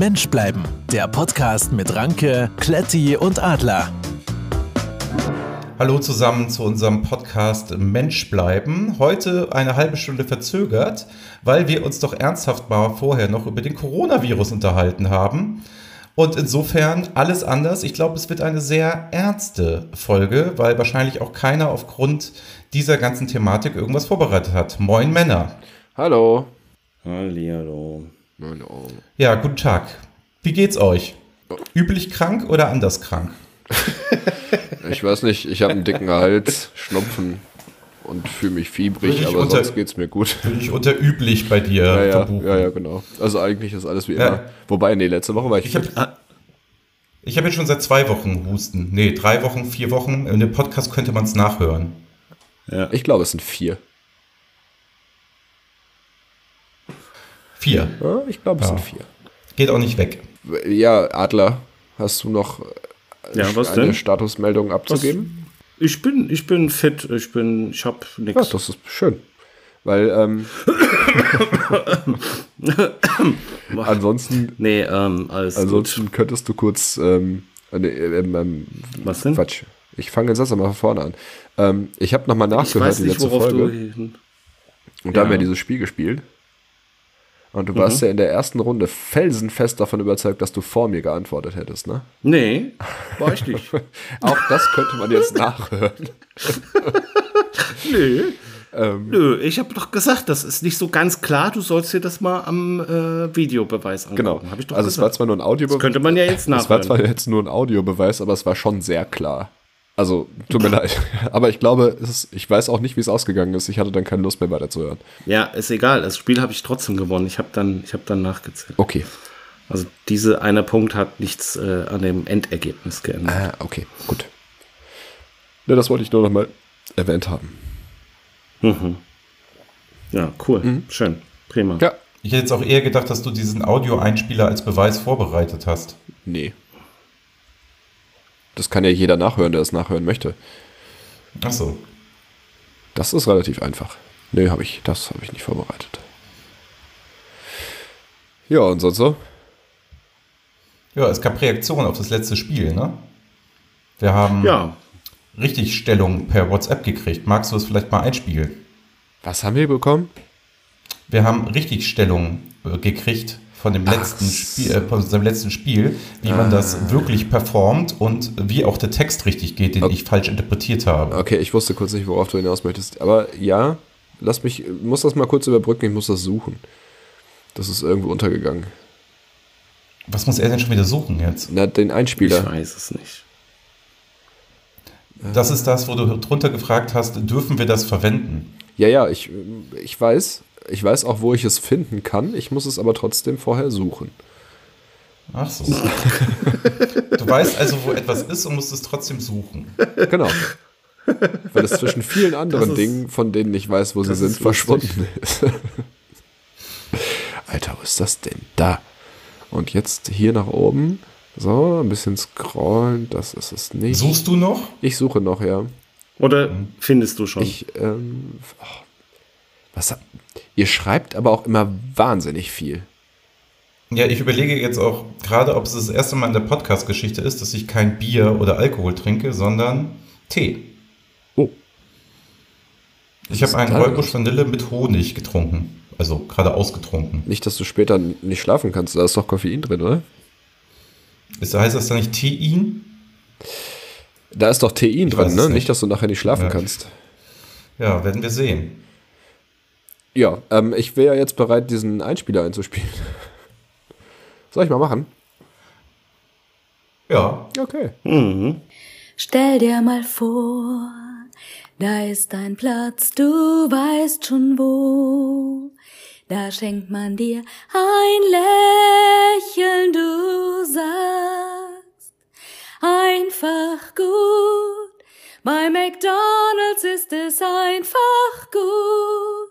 Mensch bleiben, der Podcast mit Ranke, Kletti und Adler. Hallo zusammen zu unserem Podcast Mensch bleiben. Heute eine halbe Stunde verzögert, weil wir uns doch ernsthaft mal vorher noch über den Coronavirus unterhalten haben. Und insofern alles anders. Ich glaube, es wird eine sehr ernste Folge, weil wahrscheinlich auch keiner aufgrund dieser ganzen Thematik irgendwas vorbereitet hat. Moin Männer. Hallo. Hallihallo. Hallo. Ja, guten Tag. Wie geht's euch? Üblich krank oder anders krank? Ich weiß nicht, ich habe einen dicken Hals, Schnupfen und fühle mich fiebrig, aber unter- sonst geht's mir gut. Würde ich unter üblich bei dir Ja, ja, verbuchen. ja, ja, genau. Also eigentlich ist alles wie Ja. immer. Wobei, nee, letzte Woche war ich, Ich habe ich hab jetzt schon seit zwei Wochen Husten. Nee, drei Wochen, vier Wochen. In dem Podcast könnte man es nachhören. ich glaube, es sind vier. Vier. Ja, ich glaube, es Ja. sind vier. Geht auch nicht weg. Ja, Adler, hast du noch Ja, was eine denn? Statusmeldung abzugeben? Ich bin, ich bin fit, ich bin, ich hab Ja, nix. das ist schön. Weil, ähm, ansonsten, nee, ähm, alles ansonsten könntest du kurz, ähm, äh, nee, ähm, ähm, gut. Was denn? Quatsch. Ich fange jetzt erst mal von vorne an. Ähm, ich habe nochmal Ich nachgehört, weiß die nicht, letzte worauf Folge. du. Und da haben Ja. wir dieses Spiel gespielt. Und du warst ja in der ersten Runde felsenfest davon überzeugt, dass du vor mir geantwortet hättest, ne? Nee, war ich nicht. Auch das könnte man jetzt nachhören. Nö. Ähm, Nö, ich habe doch gesagt, das ist nicht so ganz klar. Du sollst dir das mal am äh, Videobeweis angucken. genau. Hab ich doch also es war gesagt. zwar nur ein Audiobeweis. das könnte man ja jetzt Es war nachhören. zwar jetzt nur ein Audiobeweis, aber es war schon sehr klar. Also, tut mir leid. Aber ich glaube, es ist, ich weiß auch nicht, wie es ausgegangen ist. Ich hatte dann keine Lust mehr weiterzuhören. Ja, ist egal. Das Spiel habe ich trotzdem gewonnen. Ich habe dann, ich habe dann nachgezählt. Okay. Also diese eine Punkt hat nichts äh, an dem Endergebnis geändert. Ah, okay, gut. Ne, das wollte ich nur noch mal erwähnt haben. Ja, cool. Schön. Prima. Ja. Ich hätte jetzt auch eher gedacht, dass du diesen Audioeinspieler als Beweis vorbereitet hast. Nee. Das kann ja jeder nachhören, der es nachhören möchte. Ach so. Das ist relativ einfach. Nee, habe ich, das habe ich nicht vorbereitet. Ja, und sonst so? Ja, es gab Reaktionen auf das letzte Spiel, ne? Wir haben Ja, Richtigstellung per WhatsApp gekriegt. Magst du es vielleicht mal einspielen? Was haben wir bekommen? Wir haben Richtigstellung äh, gekriegt von dem letzten Spiel, äh, von seinem letzten Spiel, wie man das wirklich performt und wie auch der Text richtig geht, den ich falsch interpretiert habe. Okay, ich wusste kurz nicht, worauf du hinaus möchtest. Aber ja, lass mich, muss das mal kurz überbrücken, ich muss das suchen. Das ist irgendwo untergegangen. Was muss er denn schon wieder suchen jetzt? Na, den ich Einspieler. weiß es nicht. Das ist das, wo du drunter gefragt hast, dürfen wir das verwenden? Ja, ja, ich, ich weiß. Ich weiß auch, wo ich es finden kann. Ich muss es aber trotzdem vorher suchen. Ach so. Du weißt also, wo etwas ist und musst es trotzdem suchen. Genau. Weil es zwischen vielen anderen ist- Dingen, von denen ich weiß, wo sie sind, ist lustig. verschwunden ist. Alter, wo ist das denn? Da. Und jetzt hier nach oben. So, ein bisschen scrollen. Das ist es nicht. Suchst du noch? Ich suche noch, ja. Oder findest du schon? Ich, ähm, oh, was, ihr schreibt aber auch immer wahnsinnig viel. Ja, ich überlege jetzt auch gerade, ob es das erste Mal in der Podcast-Geschichte ist, dass ich kein Bier oder Alkohol trinke, sondern Tee. Oh. Ich habe einen Räubusch Vanille mit Honig getrunken. Also gerade ausgetrunken. Nicht, dass du später nicht schlafen kannst. Da ist doch Koffein drin, oder? Ist, heißt das dann nicht Tein? Da ist doch Tein es ne? nicht. Nicht, dass du nachher nicht schlafen Ja. kannst. Ja, werden wir sehen. Ja, ähm, ich wäre jetzt bereit, diesen Einspieler einzuspielen. Soll ich mal machen? Ja, Okay. Stell dir mal vor, da ist ein Platz, du weißt schon wo. Da schenkt man dir ein Lächeln, du sagst einfach gut. Bei McDonald's ist es einfach gut.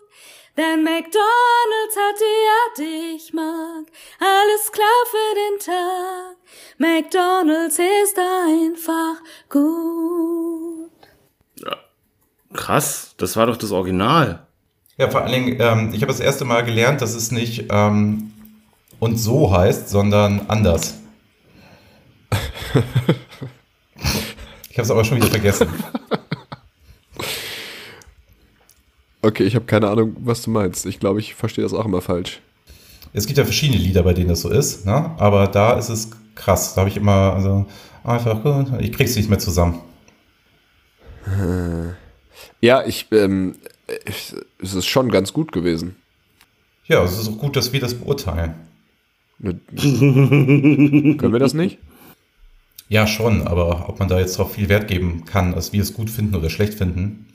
Denn McDonald's hat die Art, die ich mag. Alles klar für den Tag. McDonald's ist einfach gut. Krass, das war doch das Original. Ja, vor allen Dingen, ähm, ich habe das erste Mal gelernt, dass es nicht ähm, und so heißt, sondern anders. Ich habe es aber schon wieder vergessen. Okay, ich habe keine Ahnung, was du meinst. Ich glaube, ich verstehe das auch immer falsch. Es gibt ja verschiedene Lieder, bei denen das so ist, ne? aber da ist es krass. Da habe ich immer, also einfach, ich krieg's nicht mehr zusammen. Ja, ich, ähm, ich, es ist schon ganz gut gewesen. Ja, es ist auch gut, dass wir das beurteilen. Ne- Können wir das nicht? Ja, schon, aber ob man da jetzt drauf viel Wert geben kann, dass wir es gut finden oder schlecht finden.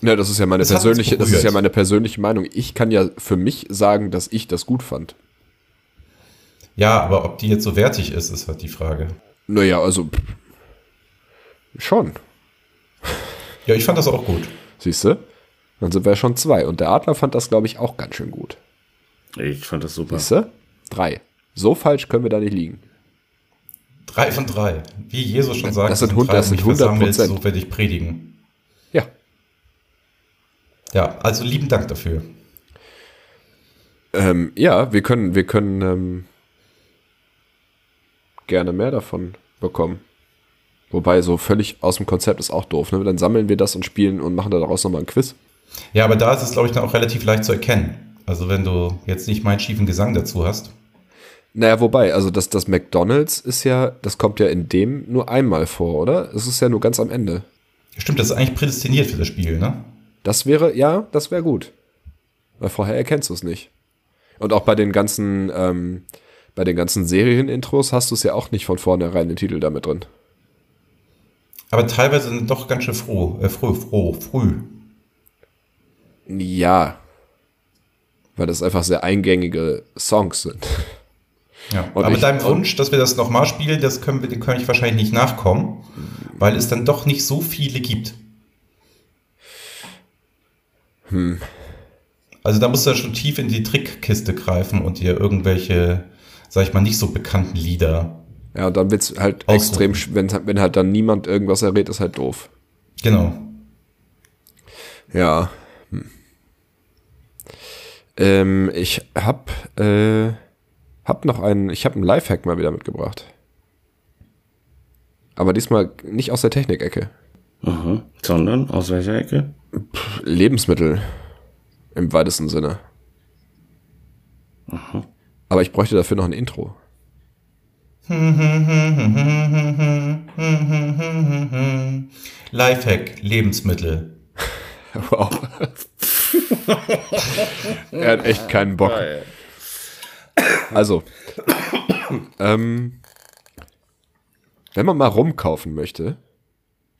Ja, das ist ja meine Das persönliche, das ist ja meine persönliche Meinung. Ich kann ja für mich sagen, dass ich das gut fand. Ja, aber ob die jetzt so wertig ist, ist halt die Frage. Naja, also schon. Ja, ich fand das auch gut. Siehst du? Dann sind wir ja schon zwei. Und der Adler fand das, glaube ich, auch ganz schön gut. Ich fand das super. Siehst du? Drei. So falsch können wir da nicht liegen. Drei von drei. Wie Jesus schon sagt, Das sind hund- das sind mich versammelt, 100%. So werde ich predigen. Ja. Ja, also lieben Dank dafür. Ähm, ja, wir können, wir können ähm, gerne mehr davon bekommen. Wobei, so völlig aus dem Konzept ist auch doof. Ne? Dann sammeln wir das und spielen und machen daraus nochmal ein Quiz. Ja, aber da ist es, glaube ich, dann auch relativ leicht zu erkennen. Also wenn du jetzt nicht meinen schiefen Gesang dazu hast. Naja, wobei, also das, das McDonalds ist ja, das kommt ja in dem nur einmal vor, oder? Es ist ja nur ganz am Ende. Stimmt, das ist eigentlich prädestiniert für das Spiel, ne? Das wäre, ja, das wäre gut. Weil vorher erkennst du es nicht. Und auch bei den ganzen, ähm, bei den ganzen Serien-Intros hast du es ja auch nicht von vornherein den Titel damit drin. Aber teilweise sind doch ganz schön froh, äh, froh, froh, früh. Ja. Weil das einfach sehr eingängige Songs sind. Ja. Und aber ich- deinem Wunsch, dass wir das nochmal spielen, das können wir, dem kann ich wahrscheinlich nicht nachkommen, weil es dann doch nicht so viele gibt. Hm. Also da musst du ja schon tief in die Trickkiste greifen und dir irgendwelche, sag ich mal, nicht so bekannten Lieder. Ja, und dann wird's halt Aussuchen. extrem, wenn, wenn halt dann niemand irgendwas errät, ist halt doof. Genau. Ja. Hm. Ähm, ich hab, äh, hab noch einen, ich hab einen Lifehack mal wieder mitgebracht. Aber diesmal nicht aus der Technikecke. Mhm. Sondern aus welcher Ecke? Lebensmittel im weitesten Sinne. Aber ich bräuchte dafür noch ein Intro. Lifehack, Lebensmittel. Wow. er hat echt keinen Bock. Also, ähm, wenn man mal rumkaufen möchte,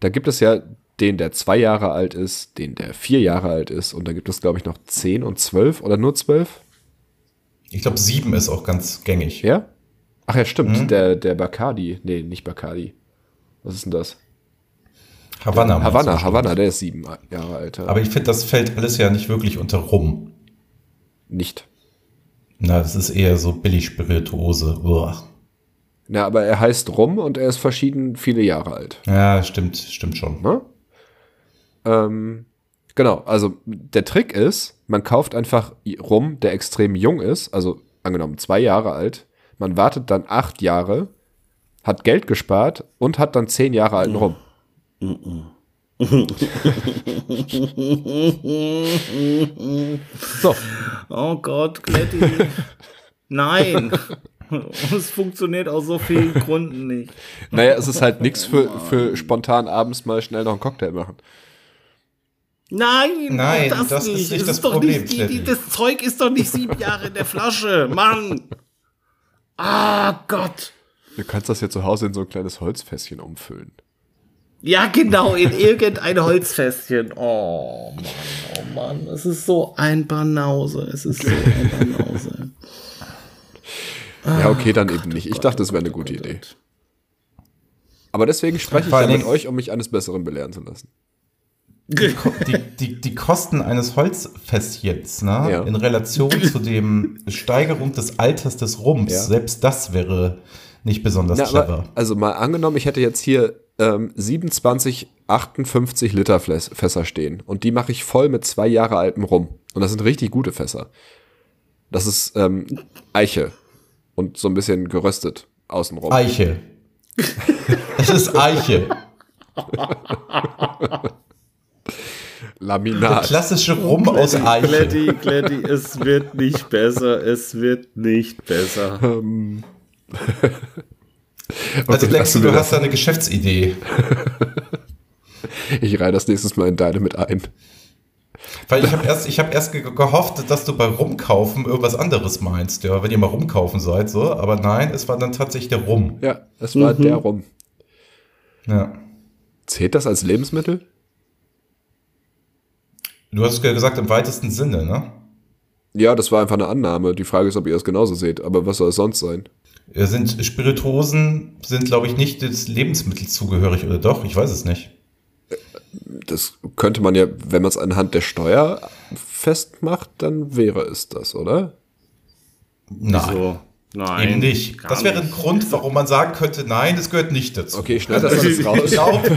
da gibt es ja den, der zwei Jahre alt ist, den, der vier Jahre alt ist, und da gibt es, glaube ich, noch zehn und zwölf oder nur zwölf. Ich glaube, sieben ist auch ganz gängig. Ja? Ach ja, stimmt. Der, der Bacardi. Nee, nicht Bacardi. Was ist denn das? Havanna. du Havanna. Havanna, der ist sieben Jahre alt. ja. Aber ich finde, das fällt alles ja nicht wirklich unter Rum. nicht. Na, das ist eher so Billig-Spirituose. Uah. Na, aber er heißt Rum und er ist verschieden viele Jahre alt. Ja, stimmt, stimmt schon. Ne? Ähm, genau, also der Trick ist, man kauft einfach Rum, der extrem jung ist, also angenommen zwei Jahre alt. Man wartet dann acht Jahre, hat Geld gespart und hat dann zehn Jahre alten Rum. So, Oh Gott, Kletti. Nein. Es funktioniert aus so vielen Gründen nicht. naja, es ist halt nichts für, für spontan abends mal schnell noch einen Cocktail machen. Nein, Nein, das, das ist nicht. nicht Es das doch Problem, Nicht, die, die, das Zeug ist doch nicht sieben Jahre in der Flasche. Mann. Ah, Gott. Du kannst das ja zu Hause in so ein kleines Holzfässchen umfüllen. Ja, genau, in irgendein Holzfässchen. Oh Mann, oh Mann. Es ist so ein Banause. Es ist so ein Banause. Ja, okay, dann eben nicht. Ich dachte, es wäre eine gute Idee. Aber deswegen spreche ich Vor ja mit euch, um mich eines Besseren belehren zu lassen. Die, die, die Kosten eines Holzfässchens, ne? Ja. in Relation zu dem Steigerung des Alters des Rums, Ja. selbst das wäre nicht besonders Na, clever. aber, also mal angenommen, ich hätte jetzt hier ähm, 27, 58 Liter Fässer stehen und die mache ich voll mit zwei Jahre altem Rum. Und das sind richtig gute Fässer. Das ist ähm, Eiche. und so ein bisschen geröstet außenrum. Eiche. Es ist Eiche. Laminat. Klassische Rum aus Eiche. Gladdy, Gladdy, es wird nicht besser, es wird nicht besser. Also Okay, Lexi, du das. hast da eine Geschäftsidee. Ich reihe das nächstes Mal in deine mit ein. Weil ich habe erst, ich hab erst ge gehofft, dass du bei Rumkaufen irgendwas anderes meinst, ja, wenn ihr mal rumkaufen seid, so. Aber nein, es war dann tatsächlich der Rum. Ja, es war der rum. Ja. Zählt das als Lebensmittel? Du hast ja gesagt, im weitesten Sinne, ne? Ja, das war einfach eine Annahme. Die Frage ist, ob ihr es genauso seht. Aber was soll es sonst sein? Sind Spirituosen sind, glaube ich, nicht des Lebensmittels zugehörig, oder doch? Ich weiß es nicht. Das könnte man ja, wenn man es anhand der Steuer festmacht, dann wäre es das, oder? Nein. So, nein. Eben nicht. Das wäre ein nicht. Grund, warum man sagen könnte, nein, das gehört nicht dazu. Okay, ich schneide das alles Ich raus. glaube,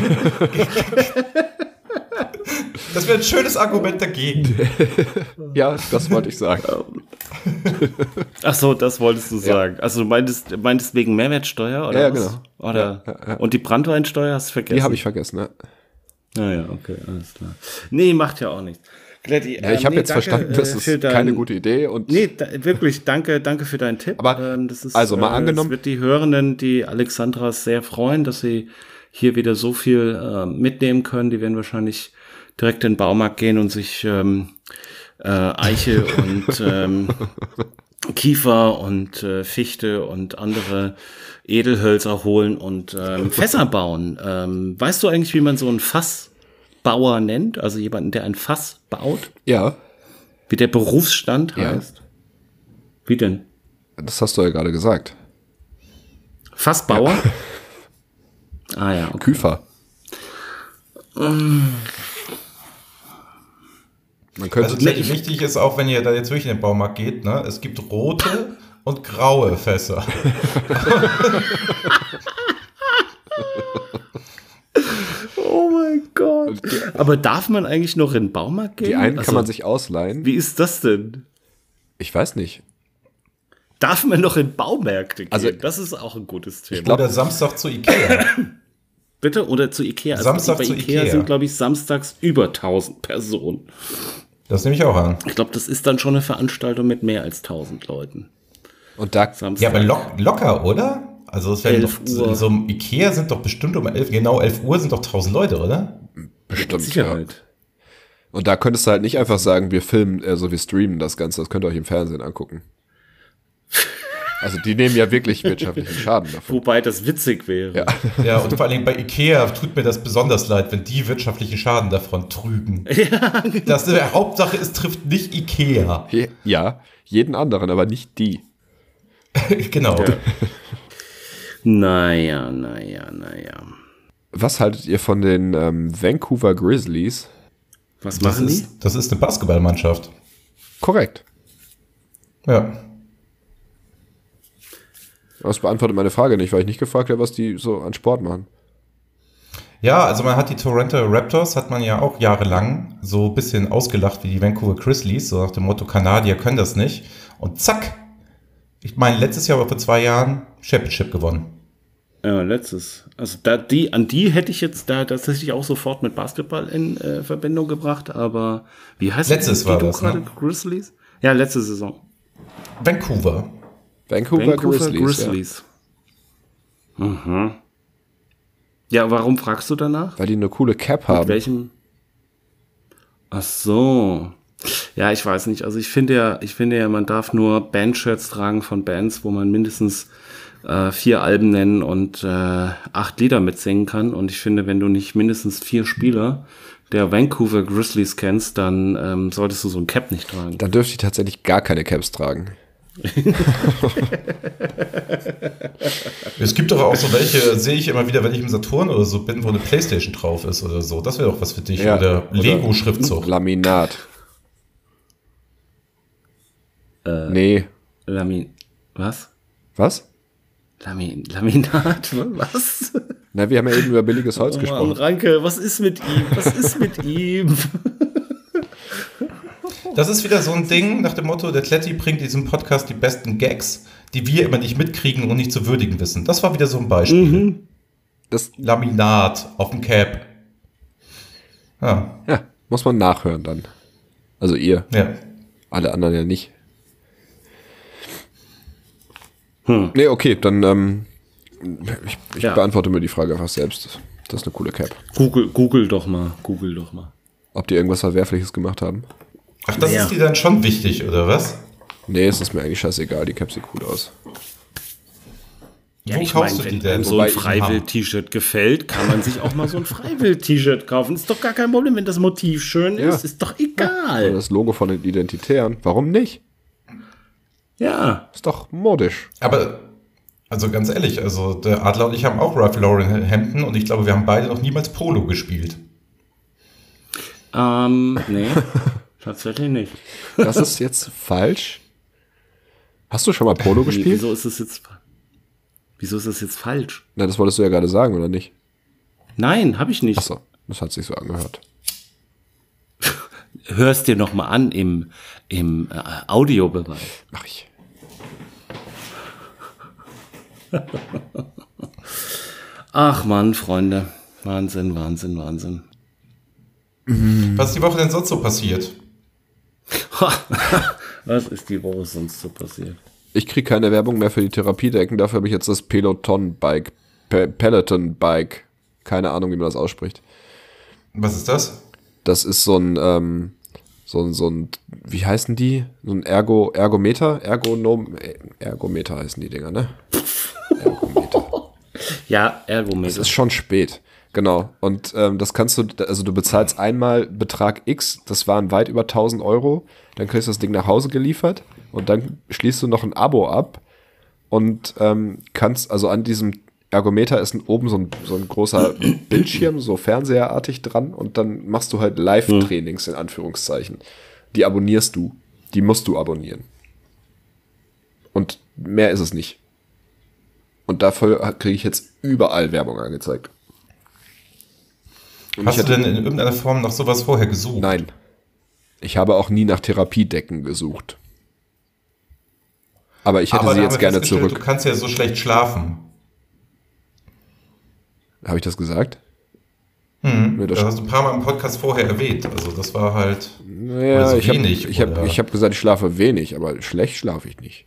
das wäre ein schönes Argument dagegen. Ja, das wollte ich sagen. Ach so, das wolltest du sagen. Also du meintest, meintest wegen Mehrwertsteuer oder Ja, ja, was? genau. Oder und die Brandweinsteuer hast du vergessen? Die habe ich vergessen, ne? Naja, okay, alles klar. Nee, macht ja auch nichts. Gladdy, Ja, ich ähm, habe nee, jetzt danke, verstanden, das äh, ist für dein- keine gute Idee und Nee, da, wirklich, danke, danke für deinen Tipp. Aber, Ähm, das ist, also mal äh, angenommen- Es wird die Hörenden, die Alexandras sehr freuen, dass sie hier wieder so viel äh, mitnehmen können. Die werden wahrscheinlich direkt in den Baumarkt gehen und sich ähm, äh, Eiche und ähm, Kiefer und äh, Fichte und andere Edelhölzer holen und ähm, Fässer bauen. Ähm, weißt du eigentlich, wie man so einen Fassbauer nennt? Also jemanden, der ein Fass baut? ja, Wie der Berufsstand Ja. heißt? Wie denn? das hast du ja gerade gesagt. Fassbauer? Ah ja, okay. Küfer. Man könnte Also wichtig ist auch, wenn ihr da jetzt wirklich in den Baumarkt geht, ne, es gibt rote und graue Fässer. Oh mein Gott. Aber darf man eigentlich noch in den Baumarkt gehen? die einen Also, kann man sich ausleihen. Wie ist das denn? Ich weiß nicht. Darf man noch in Baumärkte gehen? Also- das ist auch ein gutes Thema. glaub- Oder Samstag zu Ikea. Bitte? Oder zu Ikea. Also Samstag bei zu Ikea, Ikea. sind, glaube ich, samstags über 1000 Personen. Das nehme ich auch an. Ich glaube, das ist dann schon eine Veranstaltung mit mehr als 1000 Leuten. Und da, Samstag. Ja, aber lock, locker, oder? Also es werden doch, 11 Uhr. so im Ikea sind doch bestimmt um 11, genau 11 Uhr sind doch 1000 Leute, oder? bestimmt, ja. Sicherheit. Und da könntest du halt nicht einfach sagen, wir filmen, also wir streamen das Ganze, das könnt ihr euch im Fernsehen angucken. Also die nehmen ja wirklich wirtschaftlichen Schaden davon. Wobei das witzig wäre. Ja. Ja, und vor allen Dingen bei Ikea tut mir das besonders leid, wenn die wirtschaftlichen Schaden davon trügen. Ja, genau. Das der Hauptsache, es trifft nicht Ikea. Ja, jeden anderen, aber nicht die. genau. Naja, naja, naja. Was haltet ihr von den ähm, Vancouver Grizzlies? Was Das machen die? ist, das ist eine Basketballmannschaft. Korrekt. Ja. Das beantwortet meine Frage nicht, weil ich nicht gefragt habe, was die so an Sport machen. Ja, also man hat die Toronto Raptors, hat man ja auch jahrelang so ein bisschen ausgelacht wie die Vancouver Grizzlies, so nach dem Motto, Kanadier können das nicht. Und zack, ich meine, letztes Jahr oder vor zwei Jahren Championship gewonnen. Ja, letztes. Also da die, an die hätte ich jetzt da tatsächlich auch sofort mit Basketball in äh, Verbindung gebracht, aber wie heißt Letztes die, war die du das, ne? Grizzlies? Ja, letzte Saison. Vancouver. Vancouver, Vancouver Grizzlies. Grizzlies. Mhm. Ja, warum fragst du danach? Ja, weil die eine coole Cap Mit haben. welchem? Ach so. Ja, ich weiß nicht. Also ich finde ja, ich finde ja, man darf nur Bandshirts tragen von Bands, wo man mindestens äh, vier Alben nennen und äh, acht Lieder mitsingen kann. Und ich finde, wenn du nicht mindestens vier Spieler der Vancouver Grizzlies kennst, dann ähm, solltest du so ein Cap nicht tragen. Dann dürfte ich tatsächlich gar keine Caps tragen. Es gibt doch auch so welche, sehe ich immer wieder, wenn ich im Saturn oder so bin, wo eine Playstation drauf ist oder so. Das wäre doch was für dich. Ja, oder Lego-Schriftzug. Laminat. Äh. nee. Lamin. Was? Was? Lamin Laminat? Was? Na, wir haben ja eben über billiges Holz Oh Mann, gesprochen. Ranke, was ist mit ihm? Was ist mit ihm? Das ist wieder so ein Ding nach dem Motto, der Kletti bringt in diesem Podcast die besten Gags, die wir immer nicht mitkriegen und nicht zu würdigen wissen. Das war wieder so ein Beispiel. Das, Laminat auf dem Cap. Ja, ja, muss man nachhören dann. Also ihr, ja. alle anderen ja nicht. Hm. Nee, okay, dann ähm, ich, ich Ja. beantworte mir die Frage einfach selbst. Das ist eine coole Cap. Google, Google doch mal, Google doch mal. Ob die irgendwas Verwerfliches gemacht haben? Ach, das Ja. ist dir dann schon wichtig, oder was? Nee, es ist mir eigentlich scheißegal, die Cap sieht cool aus. Wo ich kaufst mein, du die wenn denn? so ein Freiwild-T-Shirt gefällt, kann man sich auch mal so ein Freiwild-T-Shirt kaufen. Ist doch gar kein Problem, wenn das Motiv schön Ja. ist. Ist doch egal. das Logo von den Identitären. Warum nicht? Ja. Ist doch modisch. Aber, also ganz ehrlich, also der Adler und ich haben auch Ralph Lauren Hemden und ich glaube, wir haben beide noch niemals Polo gespielt. Ähm, nee. Tatsächlich nicht. Das ist jetzt falsch. Hast du schon mal Polo gespielt? wieso ist das jetzt. Wieso ist das jetzt falsch? Na, das wolltest du ja gerade sagen, oder nicht? Nein, habe ich nicht. Achso, das hat sich so angehört. Hörst dir noch mal an im, im äh, Audiobeweis. Mach ich. Ach Mann, Freunde. Wahnsinn, Wahnsinn, Wahnsinn. Was ist die Woche denn sonst so passiert? Was ist die Woche sonst so passiert? Ich kriege keine Werbung mehr für die Therapiedecken, dafür habe ich jetzt das Peloton-Bike. Pe Peloton-Bike. Keine Ahnung, wie man das ausspricht. Was ist das? Das ist so ein, ähm, so ein, so ein, wie heißen die? So ein Ergo, Ergometer? Ergonom, äh, Ergometer heißen die Dinger, ne? Ergometer. Ja, Es Ergometer. ist schon spät. Genau. Und ähm, das kannst du, also du bezahlst einmal Betrag X, das waren weit über 1000 Euro. Dann kriegst du das Ding nach Hause geliefert und dann schließt du noch ein Abo ab und ähm, kannst, also an diesem Ergometer ist oben so ein, so ein großer Bildschirm, so fernseherartig dran und dann machst du halt Live-Trainings in Anführungszeichen. Die abonnierst du. Die musst du abonnieren. Und mehr ist es nicht. Und dafür kriege ich jetzt überall Werbung angezeigt. Und Hast du denn in irgendeiner Form noch sowas vorher gesucht? Nein. Ich habe auch nie nach Therapiedecken gesucht. Aber ich hätte Aber sie jetzt gerne zurück. Du kannst ja so schlecht schlafen. Habe ich das gesagt? Hm, das- hast du ein paar Mal im Podcast vorher erwähnt. Also das war halt. Naja, so ich habe wenig, hab, ich hab gesagt, ich schlafe wenig, aber schlecht schlafe ich nicht.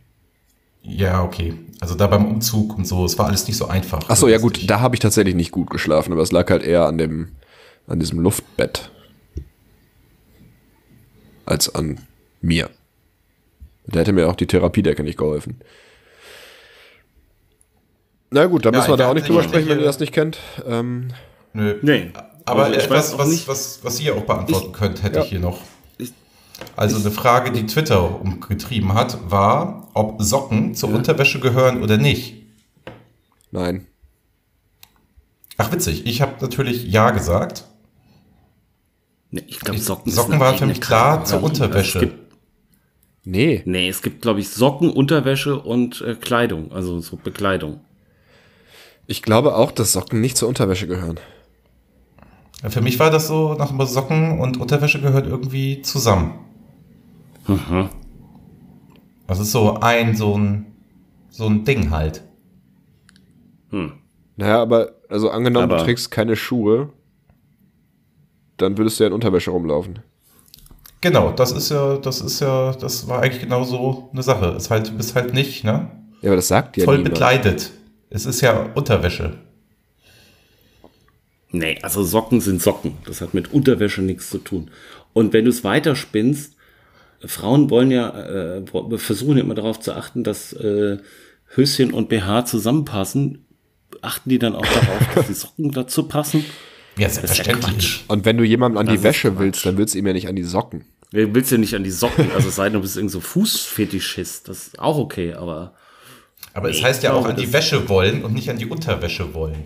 Ja, okay. Also da beim Umzug und so, es war alles nicht so einfach. Ach so, ja Lustig. gut, da habe ich tatsächlich nicht gut geschlafen, aber es lag halt eher an dem, an diesem Luftbett. Als an mir. Da hätte mir auch die Therapiedecke nicht geholfen. Na gut, da Ja, müssen wir ich da auch nicht drüber ich sprechen, wenn ihr das nicht kennt. Ähm, Nö. Nee. Aber Also ich etwas, was, nicht- was, was ihr auch beantworten könnt, hätte ja. ich hier noch. Ich- Also eine Frage, die Twitter umgetrieben hat, war, ob Socken zur Unterwäsche gehören oder nicht. nein. Ach witzig, ich habe natürlich Ja gesagt. Nee, ich glaube, Socken, Socken waren für mich klar zur Kategorie. Unterwäsche. Also es gibt, Nee. nee, es gibt, glaube ich, Socken, Unterwäsche und äh, Kleidung, also so Bekleidung. Ich glaube auch, dass Socken nicht zur Unterwäsche gehören. Für mich war das so, nach Socken und Unterwäsche gehört irgendwie zusammen. Mhm. Das ist so ein, so ein, so ein Ding halt. Naja, aber, also angenommen, Aber- du trägst keine Schuhe, dann würdest du ja in Unterwäsche rumlaufen. Genau, das ist ja, das ist ja, das war eigentlich genau so eine Sache. Ist halt, du bist halt nicht, ne? Ja, aber das sagt ja Voll niemand. bekleidet. Es ist ja Unterwäsche. Nee, also Socken sind Socken. Das hat mit Unterwäsche nichts zu tun. Und wenn du es weiterspinnst, Frauen wollen ja, äh, versuchen immer darauf zu achten, dass äh, Höschen und BH zusammenpassen. Achten die dann auch darauf, dass die Socken dazu passen? Ja, selbstverständlich. Und wenn du jemandem an Das die Wäsche Quatsch. willst, dann willst du ihm ja nicht an die Socken. Du willst ja nicht an die Socken, also es sei denn, du bist irgend so Fußfetischist. Das ist auch okay, aber Aber es Nee, heißt ja auch an die Wäsche wollen und nicht an die Unterwäsche wollen.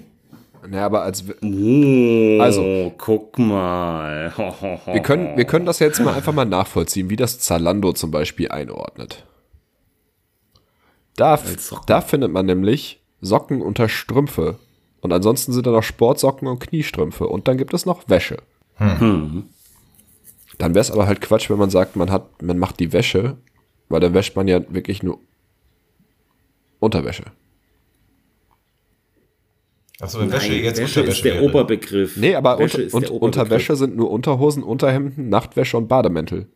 Naja, aber als Oh, Also. guck mal. wir können, wir können das jetzt mal einfach mal nachvollziehen, wie das Zalando zum Beispiel einordnet. Da, da findet man nämlich Socken unter Strümpfe. Und ansonsten sind da noch Sportsocken und Kniestrümpfe. Und dann gibt es noch Wäsche. Dann wäre es aber halt Quatsch, wenn man sagt, man hat, man macht die Wäsche, weil dann wäscht man ja wirklich nur Unterwäsche. Achso, wenn Wäsche Nein, jetzt Wäsche Unterwäsche ist der wäre. Oberbegriff. Nee, aber Wäsche unter. Unterwäsche sind nur Unterhosen, Unterhemden, Nachtwäsche und Bademäntel.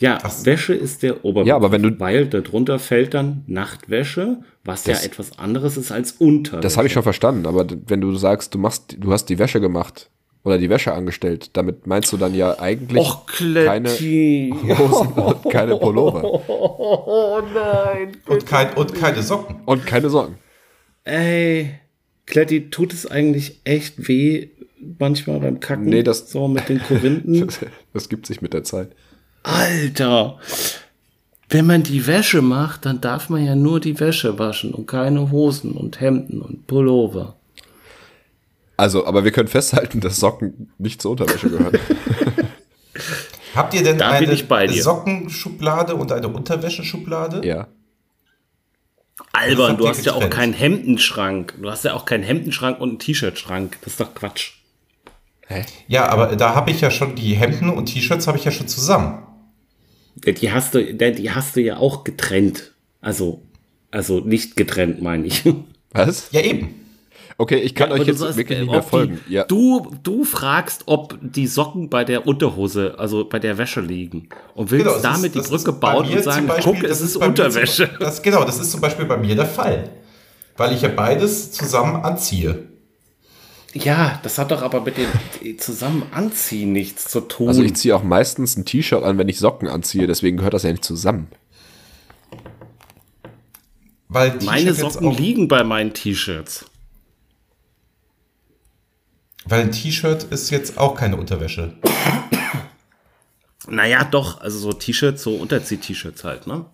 Ja, Ach. Wäsche ist der Oberbegriff. Ja, aber wenn du- Weil darunter fällt dann Nachtwäsche, was Das- ja etwas anderes ist als Unterwäsche. Das habe ich schon verstanden, aber wenn du sagst, du machst, du hast die Wäsche gemacht oder die Wäsche angestellt, damit meinst du dann ja eigentlich Och, Kletti. Hosen und keine Pullover Oh nein. Und, kein, und keine Socken. und keine Socken. Ey, Kletti, tut es eigentlich echt weh manchmal beim Kacken? Nee, das- So mit den Korinthen? Das gibt sich mit der Zeit. Alter! Wenn man die Wäsche macht, dann darf man ja nur die Wäsche waschen und keine Hosen und Hemden und Pullover. Also, aber wir können festhalten, dass Socken nicht zur Unterwäsche gehören. Habt ihr denn Da bin eine ich bei dir. Sockenschublade und eine Unterwäscheschublade? ja. Albern, du hast ja auch keinen Hemdenschrank. Du hast ja auch keinen Hemdenschrank und einen T-Shirt-Schrank. Das ist doch Quatsch. Ja, aber da habe ich ja schon die Hemden und T-Shirts habe ich ja schon zusammen. Die hast du, die hast du ja auch getrennt. Also, also nicht getrennt, meine ich. Was? Ja, eben. Okay, ich kann Aber euch jetzt sagst, wirklich äh, nicht mehr ob folgen. Die, Ja. du, du fragst, ob die Socken bei der Unterhose, also bei der Wäsche liegen. Und willst Genau, damit ist- die Brücke ist bauen und zum sagen, Beispiel- guck, das es ist bei mir zum- Unterwäsche. Das, genau, das ist zum Beispiel bei mir der Fall. Weil ich ja beides zusammen anziehe. Ja, das hat doch aber mit dem zusammen anziehen nichts zu tun. Also ich ziehe auch meistens ein T-Shirt an, wenn ich Socken anziehe, deswegen gehört das ja nicht zusammen. Weil Meine Socken liegen bei meinen T-Shirts. Weil ein T-Shirt ist jetzt auch keine Unterwäsche. Naja, doch, also so T-Shirts, so Unterzieh-T-Shirts halt, ne?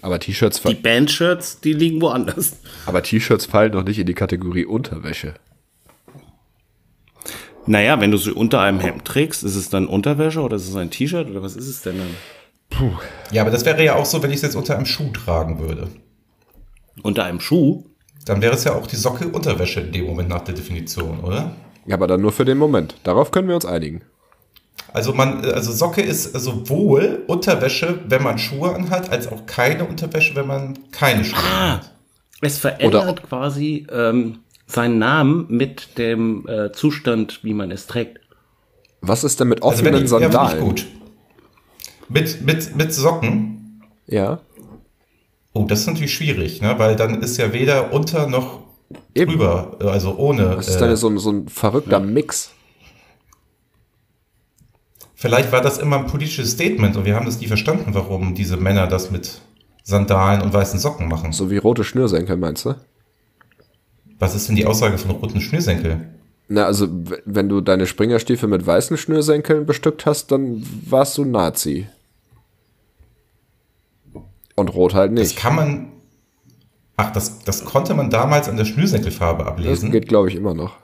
Aber T-Shirts Die Band-Shirts, die liegen woanders. aber T-Shirts fallen noch nicht in die Kategorie Unterwäsche. Naja, wenn du sie unter einem Hemd trägst, ist es dann Unterwäsche oder ist es ein T-Shirt oder was ist es denn dann? Ja, aber das wäre ja auch so, wenn ich es jetzt unter einem Schuh tragen würde. Unter einem Schuh? Dann wäre es ja auch die Socke Unterwäsche in dem Moment nach der Definition, oder? Ja, aber dann nur für den Moment. Darauf können wir uns einigen. Also man, also Socke ist sowohl Unterwäsche, wenn man Schuhe anhat, als auch keine Unterwäsche, wenn man keine Schuhe anhat. Es verändert quasi ähm, seinen Namen mit dem äh, Zustand, wie man es trägt. Was ist denn mit Also wenn offenen ja, finde ich Sandalen? gut. Mit, mit, mit Socken, Ja. oh, das ist natürlich schwierig, ne? weil dann ist ja weder unter noch Eben. drüber, äh, also ohne. Das ist äh, dann so, ein- so ein verrückter Mix. Vielleicht war das immer ein politisches Statement und wir haben das nie verstanden, warum diese Männer das mit Sandalen und weißen Socken machen. So wie rote Schnürsenkel, meinst du? Was ist denn die Aussage von roten Schnürsenkel? Na, also, wenn du deine Springerstiefel mit weißen Schnürsenkeln bestückt hast, dann warst du Nazi. Und rot halt Das nicht. kann man. Ach, das, das konnte man damals an der Schnürsenkelfarbe Das ablesen. geht, glaube ich, immer noch.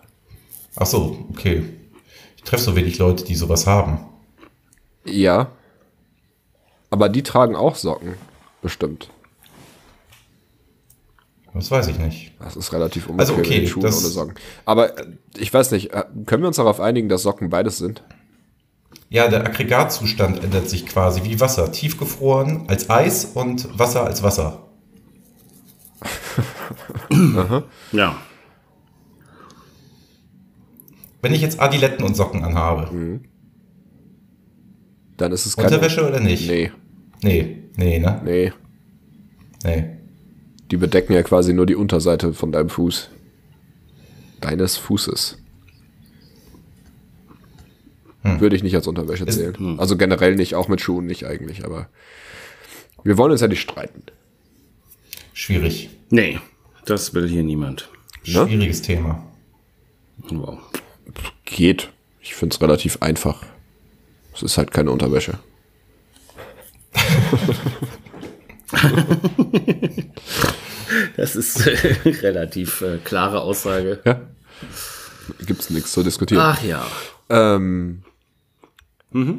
Ach so, okay. Ich treffe so wenig Leute, die sowas haben. Ja. Aber die tragen auch Socken. Bestimmt. Das weiß ich nicht. Das ist relativ unbequem Also okay, Schuhen das- ohne Socken. Aber äh, ich weiß nicht, äh, können wir uns darauf einigen, dass Socken beides sind? Ja, der Aggregatzustand ändert sich quasi wie Wasser. Tiefgefroren als Eis und Wasser als Wasser. Ja. Wenn ich jetzt Adiletten und Socken anhabe, Dann ist es keine... Unterwäsche oder nicht? Nee, Nee, nee, ne? nee. Nee. Die bedecken ja quasi nur die Unterseite von deinem Fuß. Deines Fußes. Würde ich nicht als Unterwäsche Ist- zählen. Also generell nicht, auch mit Schuhen nicht eigentlich, aber wir wollen uns ja nicht streiten. Schwierig. Nee, das will hier niemand. Ne? Schwieriges Thema. Wow. Geht. Ich finde es relativ einfach. Es ist halt keine Unterwäsche. Das ist äh, relativ äh, klare Aussage. Ja. Gibt's nichts zu diskutieren. Ach ja. Ähm,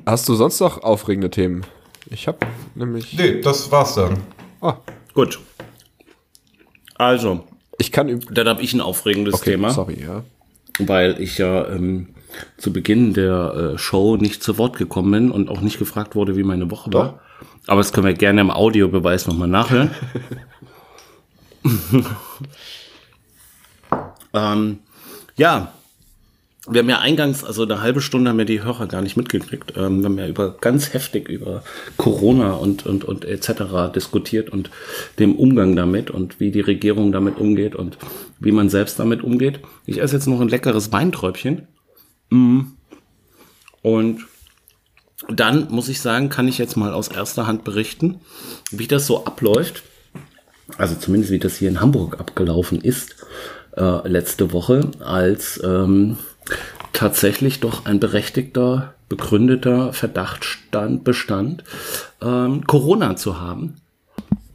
Hast du sonst noch aufregende Themen? Ich habe nämlich. Nee, das war's dann. Ah, Gut. Also, ich kann dann habe ich ein aufregendes Okay, Thema, sorry, ja. weil ich ja ähm, zu Beginn der äh, Show nicht zu Wort gekommen bin und auch nicht gefragt wurde, wie meine Woche Doch. war. Aber das können wir gerne im Audiobeweis nochmal nachhören. ähm, ja, wir haben ja eingangs, also eine halbe Stunde haben ja die Hörer gar nicht mitgekriegt. Ähm, wir haben ja über ganz heftig über Corona und, und, und etc. diskutiert und dem Umgang damit und wie die Regierung damit umgeht und wie man selbst damit umgeht. Ich esse jetzt noch ein leckeres Weinträubchen. Mm. Und dann muss ich sagen, kann ich jetzt mal aus erster Hand berichten, wie das so abläuft. Also zumindest wie das hier in Hamburg abgelaufen ist äh, letzte Woche, als ähm, tatsächlich doch ein berechtigter, begründeter Verdacht stand, bestand, ähm, Corona zu haben.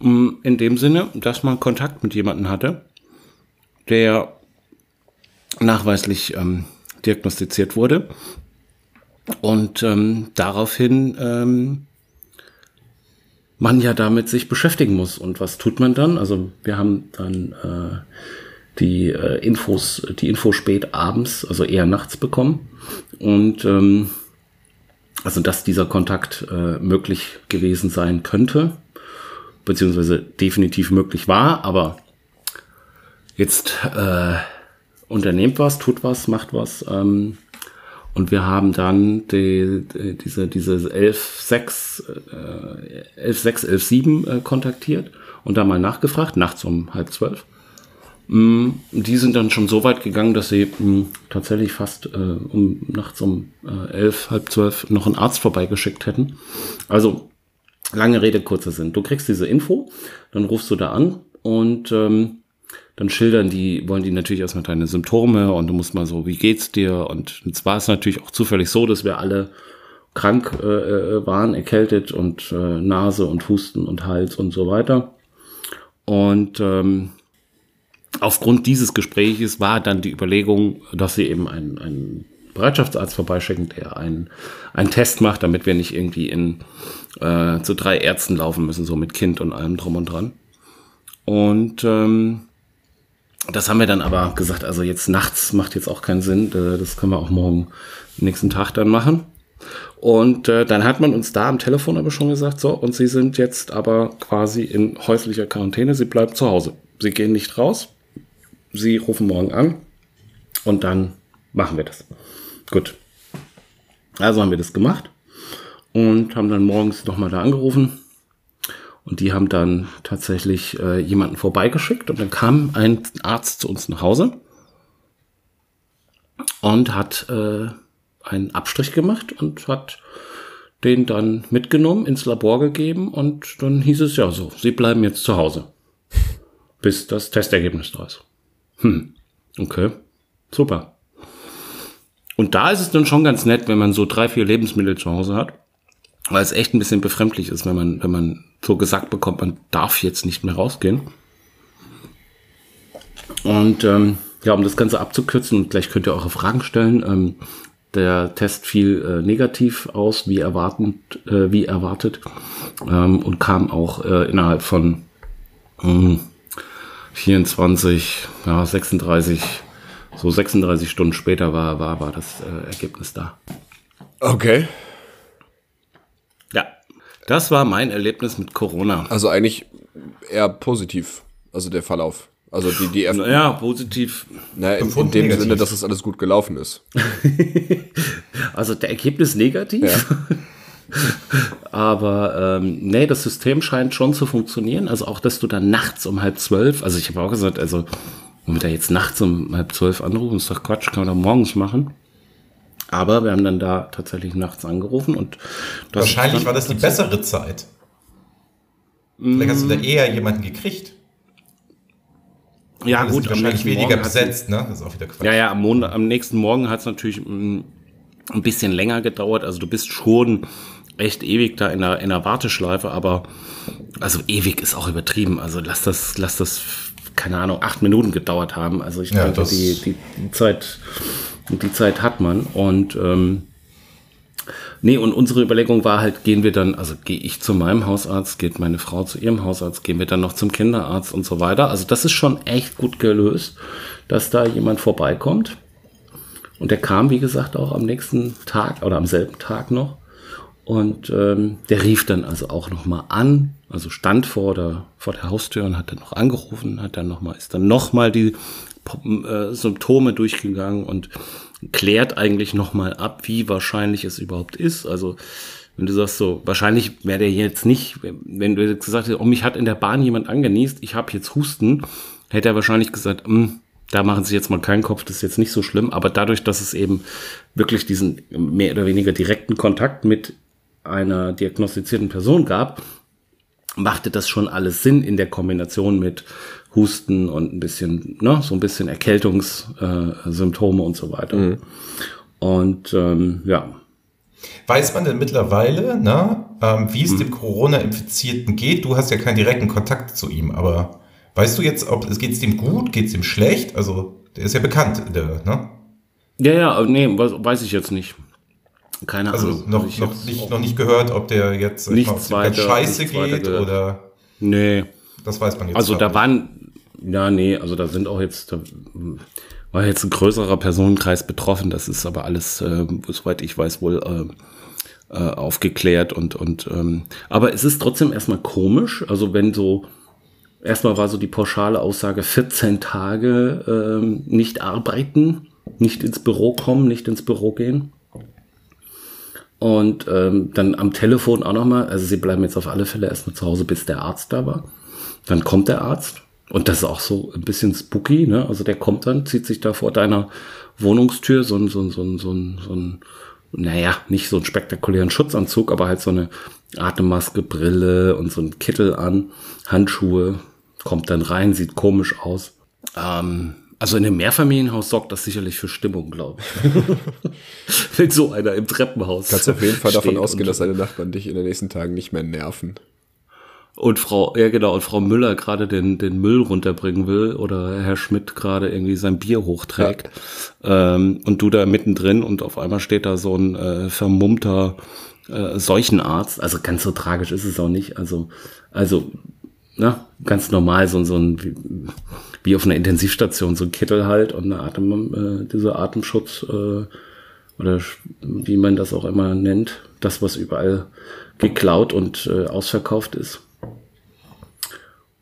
Mm, In dem Sinne, dass man Kontakt mit jemandem hatte, der nachweislich ähm, diagnostiziert wurde und ähm, daraufhin ähm, man ja damit sich beschäftigen muss. Und was tut man dann? Also wir haben dann äh, die äh, Infos, die Info spät abends, also eher nachts bekommen. Und ähm, also dass dieser Kontakt äh, möglich gewesen sein könnte, beziehungsweise definitiv möglich war, aber jetzt äh, unternehmt was, tut was, macht was. Ähm, und wir haben dann die, die, diese, diese 11.6, äh, 11.6, 11.7 äh, kontaktiert und da mal nachgefragt, nachts um halb zwölf. Mm, Die sind dann schon so weit gegangen, dass sie mh, tatsächlich fast äh, um nachts um äh, elf, halb zwölf noch einen Arzt vorbeigeschickt hätten. Also lange Rede, kurzer Sinn. Du kriegst diese Info, dann rufst du da an und ähm, dann schildern die, wollen die natürlich erstmal deine Symptome und du musst mal so, wie geht's dir? Und jetzt war es natürlich auch zufällig so, dass wir alle krank äh, äh, waren, erkältet und äh, Nase und Husten und Hals und so weiter. Und ähm, aufgrund dieses Gespräches war dann die Überlegung, dass sie eben einen, einen Bereitschaftsarzt vorbeischicken, der einen, einen Test macht, damit wir nicht irgendwie in äh, zu drei Ärzten laufen müssen, so mit Kind und allem drum und dran. Und ähm, das haben wir dann aber gesagt, also jetzt nachts macht jetzt auch keinen Sinn, äh, das können wir auch morgen nächsten Tag dann machen. Und äh, dann hat man uns da am Telefon aber schon gesagt, so, und Sie sind jetzt aber quasi in häuslicher Quarantäne, Sie bleiben zu Hause. Sie gehen nicht raus, Sie rufen morgen an und dann machen wir das. Gut. Also haben wir das gemacht und haben dann morgens nochmal da angerufen. Und die haben dann tatsächlich äh, jemanden vorbeigeschickt und dann kam ein Arzt zu uns nach Hause und hat äh, einen Abstrich gemacht und hat den dann mitgenommen, ins Labor gegeben und dann hieß es ja so, Sie bleiben jetzt zu Hause, bis das Testergebnis da ist. Hm, okay, super. Und da ist es dann schon ganz nett, wenn man so drei, vier Lebensmittel zu Hause hat, weil es echt ein bisschen befremdlich ist, wenn man, wenn man so gesagt bekommt, man darf jetzt nicht mehr rausgehen. Und ähm, ja, um das Ganze abzukürzen, und gleich könnt ihr eure Fragen stellen, ähm, der Test fiel äh, negativ aus, wie, erwartend, äh, wie erwartet, ähm, und kam auch äh, innerhalb von ähm, 24, ja, 36, so 36 Stunden später war, war, war das äh, Ergebnis da. Okay. Ja, das war mein Erlebnis mit Corona. Also eigentlich eher positiv, also der Verlauf. Also die, die ersten, Ja, positiv. na, in, in dem negativ. Sinne, dass es alles gut gelaufen ist. Also der Ergebnis negativ. Aber ähm, nee, das System scheint schon zu funktionieren. Also auch, dass du dann nachts um halb zwölf, also ich habe auch gesagt, also wenn wir da jetzt nachts um halb zwölf anrufen, ist doch Quatsch, kann man doch morgens machen. Aber wir haben dann da tatsächlich nachts angerufen und das Wahrscheinlich war das die bessere Zeit. Vielleicht hast du da eher jemanden gekriegt. Ja gut, wahrscheinlich weniger besetzt, ne? Das ist auch wieder Quatsch. Ja, ja, am, Monat, am nächsten Morgen hat es natürlich mm, ein bisschen länger gedauert. Also du bist schon echt ewig da in der, in der Warteschleife, aber also ewig ist auch übertrieben. Also lass das, lass das, keine Ahnung, acht Minuten gedauert haben. Also ich Ja, denke, die, die, die Zeit, die Zeit hat man. Und ähm, Nee, und unsere Überlegung war halt, gehen wir dann, also gehe ich zu meinem Hausarzt, geht meine Frau zu ihrem Hausarzt, gehen wir dann noch zum Kinderarzt und so weiter. Also das ist schon echt gut gelöst, dass da jemand vorbeikommt Und der kam, wie gesagt, auch am nächsten Tag oder am selben Tag noch. Und ähm, der rief dann also auch nochmal an, also stand vor der, vor der Haustür und hat dann noch angerufen, hat dann noch mal, ist dann nochmal die Symptome durchgegangen und klärt eigentlich nochmal ab, wie wahrscheinlich es überhaupt ist. Also wenn du sagst so, wahrscheinlich wäre der jetzt nicht, wenn du jetzt gesagt hättest, oh, mich hat in der Bahn jemand angenießt, ich habe jetzt Husten, hätte er wahrscheinlich gesagt, hm, da machen Sie jetzt mal keinen Kopf, das ist jetzt nicht so schlimm. Aber dadurch, dass es eben wirklich diesen mehr oder weniger direkten Kontakt mit einer diagnostizierten Person gab, machte das schon alles Sinn in der Kombination mit Husten und ein bisschen, ne, so ein bisschen Erkältungssymptome äh, und so weiter. Mhm. Und ähm, ja. Weiß man denn mittlerweile, ne, ähm, wie es mhm. dem Corona-Infizierten geht? Du hast ja keinen direkten Kontakt zu ihm, aber weißt du jetzt, ob es geht dem gut, geht es ihm schlecht? Also, der ist ja bekannt, der, ne? Ja, ja, nee, weiß ich jetzt nicht. Keine also Ahnung. Noch, noch, nicht, noch nicht gehört, ob der jetzt nichts mal, weiter, scheiße geht oder. Nee. Das weiß man jetzt. Also da waren, ja, nee, also da sind auch jetzt, da war jetzt ein größerer Personenkreis betroffen. Das ist aber alles, äh, soweit ich weiß, wohl äh, äh, aufgeklärt und, und ähm, aber es ist trotzdem erstmal komisch. Also wenn so, erstmal war so die pauschale Aussage 14 Tage ähm, nicht arbeiten, nicht ins Büro kommen, nicht ins Büro gehen. Und ähm, dann am Telefon auch nochmal, also sie bleiben jetzt auf alle Fälle erstmal zu Hause, bis der Arzt da war. Dann kommt der Arzt und das ist auch so ein bisschen spooky, ne? Also der kommt dann, zieht sich da vor deiner Wohnungstür so ein, so ein, so ein, so ein, so ein naja, nicht so einen spektakulären Schutzanzug, aber halt so eine Atemmaske, Brille und so ein Kittel an, Handschuhe, kommt dann rein, sieht komisch aus. Ähm, also in einem Mehrfamilienhaus sorgt das sicherlich für Stimmung, glaube ich. Wenn so einer im Treppenhaus. Kannst auf jeden Fall davon ausgehen, dass deine Nachbarn dich in den nächsten Tagen nicht mehr nerven. Und Frau, ja genau, und Frau Müller gerade den, den Müll runterbringen will oder Herr Schmidt gerade irgendwie sein Bier hochträgt. Ja. Ähm, und du da mittendrin und auf einmal steht da so ein äh, vermummter äh, Seuchenarzt. Also ganz so tragisch ist es auch nicht. Also, also, na, ganz normal, so, so ein, wie, wie auf einer Intensivstation, so ein Kittel halt und eine Atem, äh, dieser Atemschutz, äh, oder wie man das auch immer nennt, das, was überall geklaut und äh, ausverkauft ist.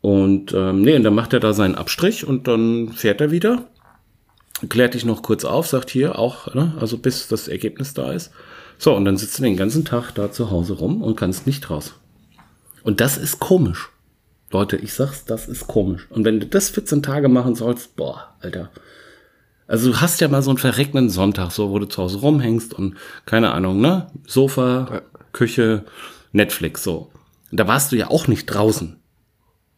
Und ähm, nee, und dann macht er da seinen Abstrich und dann fährt er wieder, klärt dich noch kurz auf, sagt hier auch, ne, also bis das Ergebnis da ist. So, und dann sitzt du den ganzen Tag da zu Hause rum und kannst nicht raus. Und das ist komisch. Leute, ich sag's, das ist komisch. Und wenn du das 14 Tage machen sollst, boah, Alter. Also du hast ja mal so einen verregneten Sonntag, so, wo du zu Hause rumhängst und keine Ahnung, ne? Sofa, Küche, Netflix, so. Und da warst du ja auch nicht draußen.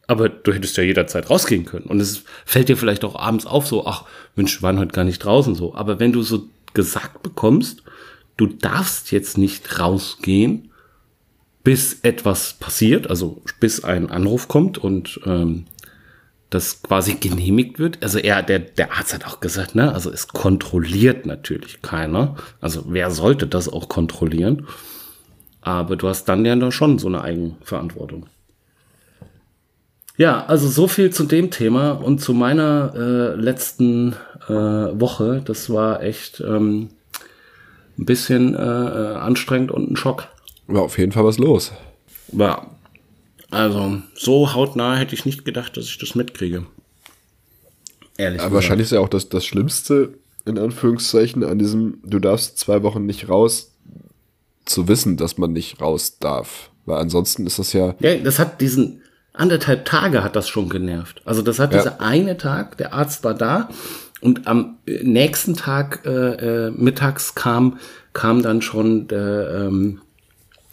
Aber du hättest ja jederzeit rausgehen können. Und es fällt dir vielleicht auch abends auf, so, ach, Mensch, wir waren heute gar nicht draußen, so. Aber wenn du so gesagt bekommst, du darfst jetzt nicht rausgehen, bis etwas passiert, also bis ein Anruf kommt und ähm, das quasi genehmigt wird. Also er, der, der Arzt hat auch gesagt, ne, also es kontrolliert natürlich keiner. Also wer sollte das auch kontrollieren? Aber du hast dann ja doch schon so eine Eigenverantwortung. Ja, also so viel zu dem Thema und zu meiner äh, letzten äh, Woche. Das war echt ähm, ein bisschen äh, äh anstrengend und ein Schock. War auf jeden Fall was los. Ja, also so hautnah hätte ich nicht gedacht, dass ich das mitkriege. Ehrlich Aber wahrscheinlich ist ja auch das, das Schlimmste, in Anführungszeichen, an diesem, du darfst zwei Wochen nicht raus, zu wissen, dass man nicht raus darf. Weil ansonsten ist das ja. Ja, das hat diesen anderthalb Tage hat das schon genervt. Also das hat ja. dieser eine Tag, der Arzt war da und am nächsten Tag äh, äh, mittags kam, kam dann schon der, ähm,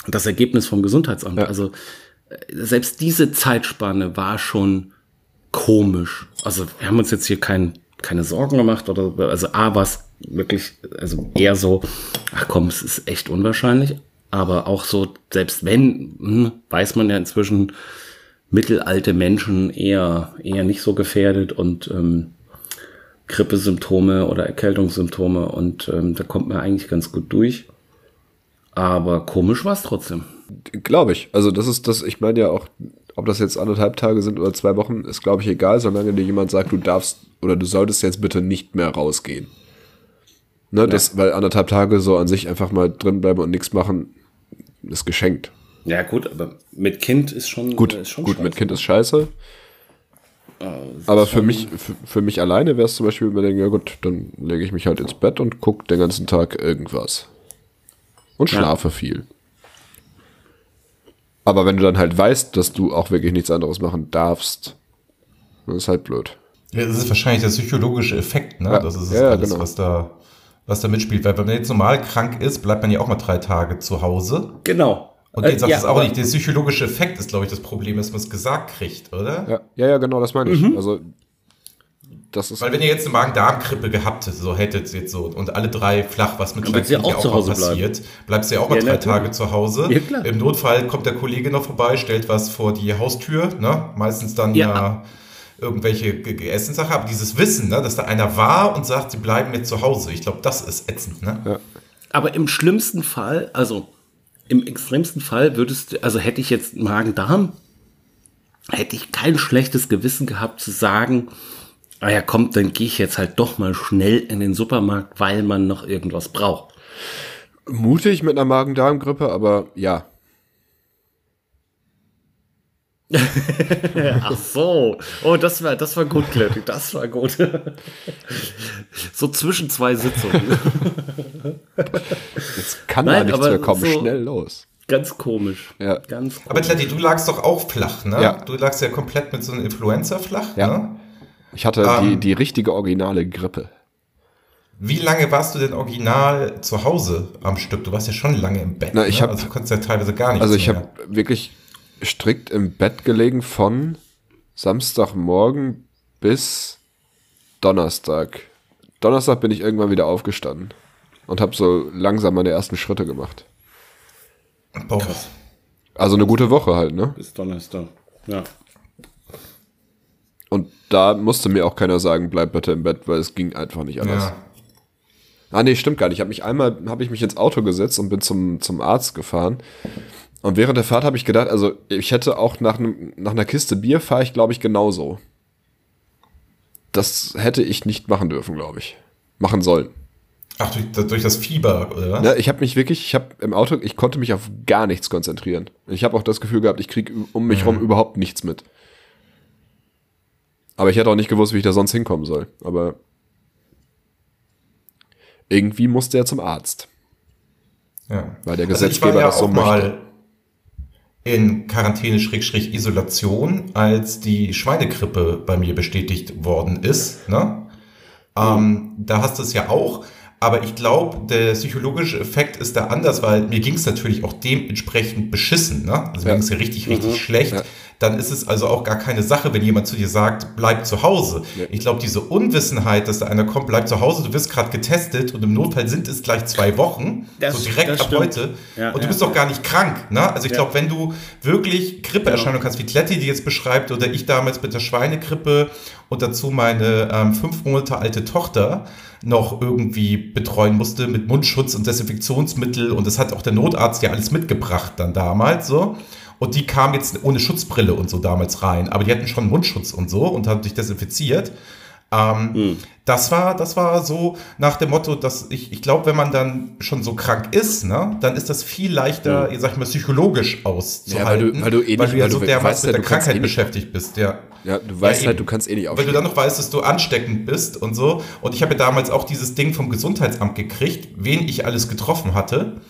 das Ergebnis vom Gesundheitsamt. Ja. Also selbst diese Zeitspanne war schon komisch. Also wir haben uns jetzt hier kein, keine Sorgen gemacht oder also A war es wirklich, also eher so, ach komm, es ist echt unwahrscheinlich. Aber auch so, selbst wenn, hm, weiß man ja inzwischen, mittelalte Menschen eher, eher nicht so gefährdet und ähm, Grippesymptome oder Erkältungssymptome und ähm, da kommt man eigentlich ganz gut durch. Aber komisch war es trotzdem. Glaube ich. Also das ist das, ich meine ja auch, ob das jetzt anderthalb Tage sind oder zwei Wochen, ist glaube ich egal, solange dir jemand sagt, du darfst oder du solltest jetzt bitte nicht mehr rausgehen. Ne, das, weil anderthalb Tage so an sich einfach mal drin bleiben und nichts machen, ist geschenkt. Ja, gut, aber mit Kind ist schon Gut, ist schon gut, scheiße. mit Kind ist scheiße. Aber für mich, für, für mich alleine wäre es zum Beispiel überlegen, ja gut, dann lege ich mich halt ins Bett und gucke den ganzen Tag irgendwas. Und Ja. schlafe viel. Aber wenn du dann halt weißt, dass du auch wirklich nichts anderes machen darfst, dann ist halt blöd. Ja, das ist wahrscheinlich der psychologische Effekt, ne? Ja, Das ist ja, ja, alles, genau. was da, was da mitspielt. Weil wenn man jetzt normal krank ist, bleibt man ja auch mal drei Tage zu Hause. Genau. Und jetzt Äh, sagt ja, es auch nicht. Der psychologische Effekt ist, glaube ich, das Problem, dass man es gesagt kriegt, oder? Ja, ja, ja genau, das meine ich. Mhm. Also, das ist. Weil wenn ihr jetzt eine Magen-Darm-Grippe gehabt hättet, so hättet jetzt so und alle drei flach, was mit du ja Kleinkind auch zu Hause passiert, bleibst du ja auch mal Ja, drei natürlich. Tage zu Hause. Ja, klar. Im Notfall kommt der Kollege noch vorbei, stellt was vor die Haustür, ne? Meistens dann ja, Ja. irgendwelche Ge- Ge- Essenssache, aber dieses Wissen, ne, dass da einer war und sagt, sie bleiben jetzt zu Hause. Ich glaube, das ist ätzend, ne? Aber im schlimmsten Fall, also im extremsten Fall würdest du, also hätte ich jetzt Magen-Darm, hätte ich kein schlechtes Gewissen gehabt zu sagen, ah ja, kommt, dann gehe ich jetzt halt doch mal schnell in den Supermarkt, weil man noch irgendwas braucht. mutig mit einer Magen-Darm-Grippe, aber ja. Ach so. Oh, das war, das war gut, Kletti, das war gut. so zwischen zwei Sitzungen. Jetzt kann Nein, da nichts mehr kommen. so- Schnell los. Ganz komisch. Ja. Ganz komisch. Aber Kletti, du lagst doch auch flach, ne? Ja. Du lagst ja komplett mit so einem Influenza flach, Ja. ne? Ich hatte Ähm. die, die richtige originale Grippe. Wie lange warst du denn original zu Hause am Stück? Du warst ja schon lange im Bett. Na, ich ne? hab- also du konntest ja teilweise gar nichts Also ich habe wirklich strikt im Bett gelegen von Samstagmorgen bis Donnerstag. Donnerstag bin ich irgendwann wieder aufgestanden und habe so langsam meine ersten Schritte gemacht. Boah. Also eine gute Woche halt, ne? Bis Donnerstag. Ja. Und da musste mir auch keiner sagen, bleib bitte im Bett, weil es ging einfach nicht anders. Ja. Ah, nee, stimmt gar nicht. Ich habe mich einmal, habe ich mich ins Auto gesetzt und bin zum, zum Arzt gefahren. Und während der Fahrt habe ich gedacht, also ich hätte auch nach, einem, nach einer Kiste Bier fahre ich, glaube ich, genauso. Das hätte ich nicht machen dürfen, glaube ich. Machen sollen. Ach, durch, durch das Fieber, oder was? Ne, ich habe mich wirklich, ich habe im Auto, ich konnte mich auf gar nichts konzentrieren. Ich habe auch das Gefühl gehabt, ich kriege um mich rum überhaupt nichts mit. Aber ich hätte auch nicht gewusst, wie ich da sonst hinkommen soll. Aber irgendwie musste er zum Arzt. Ja. Weil der Also Gesetzgeber war ja das so auch möchte. In Quarantäne-Isolation, als die Schweinegrippe bei mir bestätigt worden ist. Ne? Ähm, da hast du es ja auch. Aber ich glaube, der psychologische Effekt ist da anders, weil mir ging es natürlich auch dementsprechend beschissen. Ne? Also mir Ja. ging es ja richtig, richtig schlecht. Ja. Dann ist es also auch gar keine Sache, wenn jemand zu dir sagt, bleib zu Hause. Ich glaube, diese Unwissenheit, dass da einer kommt, bleib zu Hause, du wirst gerade getestet und im Notfall sind es gleich zwei Wochen, Das- so direkt ab stimmt. heute. Ja, und du ja, bist doch gar nicht krank. Ne? Also ich Ja. glaube, wenn du wirklich Grippeerscheinungen hast, wie Kletti die jetzt beschreibt, oder ich damals mit der Schweinegrippe und dazu meine ähm, fünf Monate alte Tochter noch irgendwie betreuen musste mit Mundschutz und Desinfektionsmittel und das hat auch der Notarzt ja alles mitgebracht dann damals so. Und die kam jetzt ohne Schutzbrille und so damals rein, aber die hatten schon Mundschutz und so und haben sich desinfiziert. Ähm, Das war, das war so nach dem Motto, dass ich, ich glaube, wenn man dann schon so krank ist, ne, dann ist das viel leichter, sag ich mal, psychologisch auszuhalten. Ja, weil du- weil du eh nicht- ja weil du so weißt dermaßen ja, mit der du kannst Krankheit eh beschäftigt bist, ja. Ja, du weißt Ja, halt, du kannst eh nicht Weil du aufstehen. dann noch weißt, dass du ansteckend bist und so. Und ich habe ja damals auch dieses Ding vom Gesundheitsamt gekriegt, wen ich alles getroffen hatte.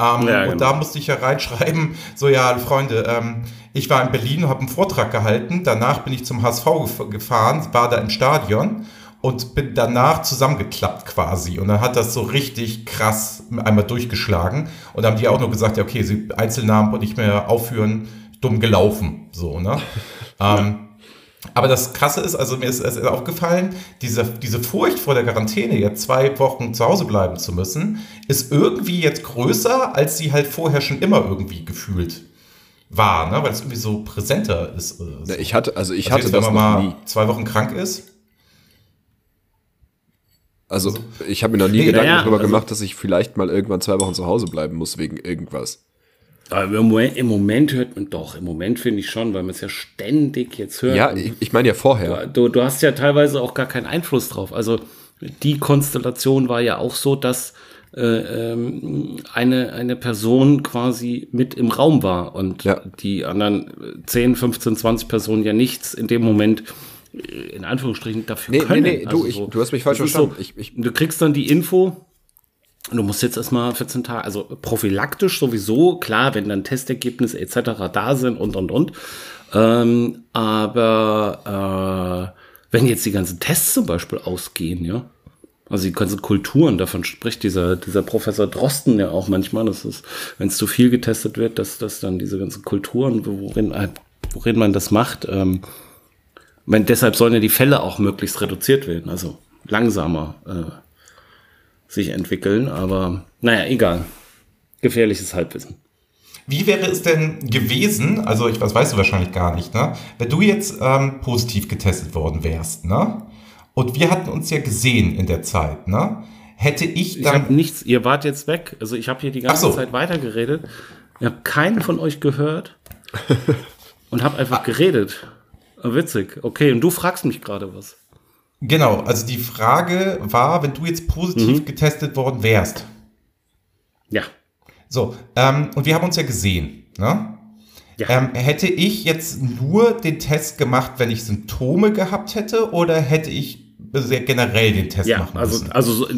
Ähm, Ja, und genau. da musste ich ja reinschreiben, so ja, Freunde, ähm, ich war in Berlin und habe einen Vortrag gehalten. Danach bin ich zum HSV gef gefahren, war da im Stadion und bin danach zusammengeklappt quasi. Und dann hat das so richtig krass einmal durchgeschlagen. Und dann haben die auch nur gesagt, ja, okay, sie Einzelnamen und nicht mehr aufführen, dumm gelaufen. So, ne? ähm, aber das Krasse ist, also mir ist es aufgefallen, diese, diese Furcht vor der Quarantäne, jetzt zwei Wochen zu Hause bleiben zu müssen, ist irgendwie jetzt größer, als sie halt vorher schon immer irgendwie gefühlt war, ne? weil es irgendwie so präsenter ist. oder so. Ne, Ich hatte, also ich Also hatte jetzt, wenn das man noch mal nie. zwei Wochen krank ist. Also ich habe mir noch nie Nee, Gedanken naja, darüber also- gemacht, dass ich vielleicht mal irgendwann zwei Wochen zu Hause bleiben muss wegen irgendwas. Aber im Moment, im Moment hört man doch, im Moment finde ich schon, weil man es ja ständig jetzt hört. Ja, ich, ich meine ja vorher. du, du hast ja teilweise auch gar keinen Einfluss drauf. Also die Konstellation war ja auch so, dass äh, ähm, eine, eine Person quasi mit im Raum war und Ja. die anderen 10, 15, 20 Personen ja nichts in dem Moment äh, in Anführungsstrichen dafür Nee, nee, können. nee, du, ich- du hast mich falsch verstanden. So, Ich- ich- du kriegst dann die Info, Du musst jetzt erstmal 14 Tage, also prophylaktisch sowieso, klar, wenn dann Testergebnisse etc. da sind und und und. Ähm, aber äh, wenn jetzt die ganzen Tests zum Beispiel ausgehen, ja, also die ganzen Kulturen, davon spricht dieser, dieser Professor Drosten ja auch manchmal, dass es, wenn es zu viel getestet wird, dass, dass dann diese ganzen Kulturen, worin, äh, worin man das macht, ähm, wenn, deshalb sollen ja die Fälle auch möglichst reduziert werden, also langsamer äh, sich entwickeln, aber naja, egal. Gefährliches Halbwissen. Wie wäre es denn gewesen, also ich, das weißt du wahrscheinlich gar nicht, ne? Wenn du jetzt ähm, positiv getestet worden wärst, ne? Und wir hatten uns ja gesehen in der Zeit, ne? Hätte ich Ich habe dann. nichts, ihr wart jetzt weg, also ich habe hier die ganze so. Zeit weitergeredet. Ich habe keinen von euch gehört und habe einfach geredet. Ah, Witzig, okay, und du fragst mich gerade was. Genau, also die Frage war, wenn du jetzt Mhm. positiv getestet worden wärst. Ja, So, ähm, und wir haben uns ja gesehen, ne? Ja. Ähm, hätte ich jetzt nur den Test gemacht, wenn ich Symptome gehabt hätte, oder hätte ich sehr generell den Test Ja, machen also, müssen? also, so-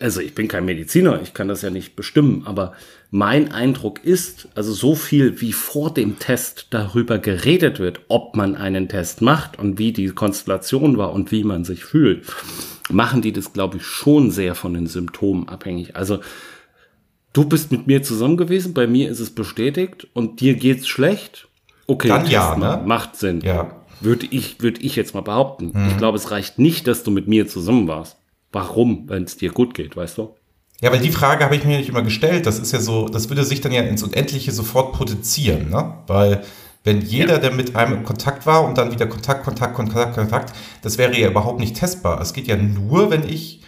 also ich bin kein Mediziner, ich kann das ja nicht bestimmen, aber mein Eindruck ist, also so viel wie vor dem Test darüber geredet wird, ob man einen Test macht und wie die Konstellation war und wie man sich fühlt, machen die das, glaube ich, schon sehr von den Symptomen abhängig. Also du bist mit mir zusammen gewesen, bei mir ist es bestätigt und dir geht's schlecht. Okay, Dann ja, ne? macht Sinn. Ja. Würde ich, würde ich jetzt mal behaupten. Ich glaube, es reicht nicht, dass du mit mir zusammen warst. Warum, wenn es dir gut geht, weißt du? Ja, weil die Frage habe ich mir nicht immer gestellt. Das ist ja so, das würde sich dann ja ins Unendliche sofort potenzieren, ne? Weil wenn jeder, der mit einem in Kontakt war und dann wieder Kontakt, Kontakt, Kontakt, Kontakt, das wäre ja überhaupt nicht testbar. Es geht ja nur, wenn ich,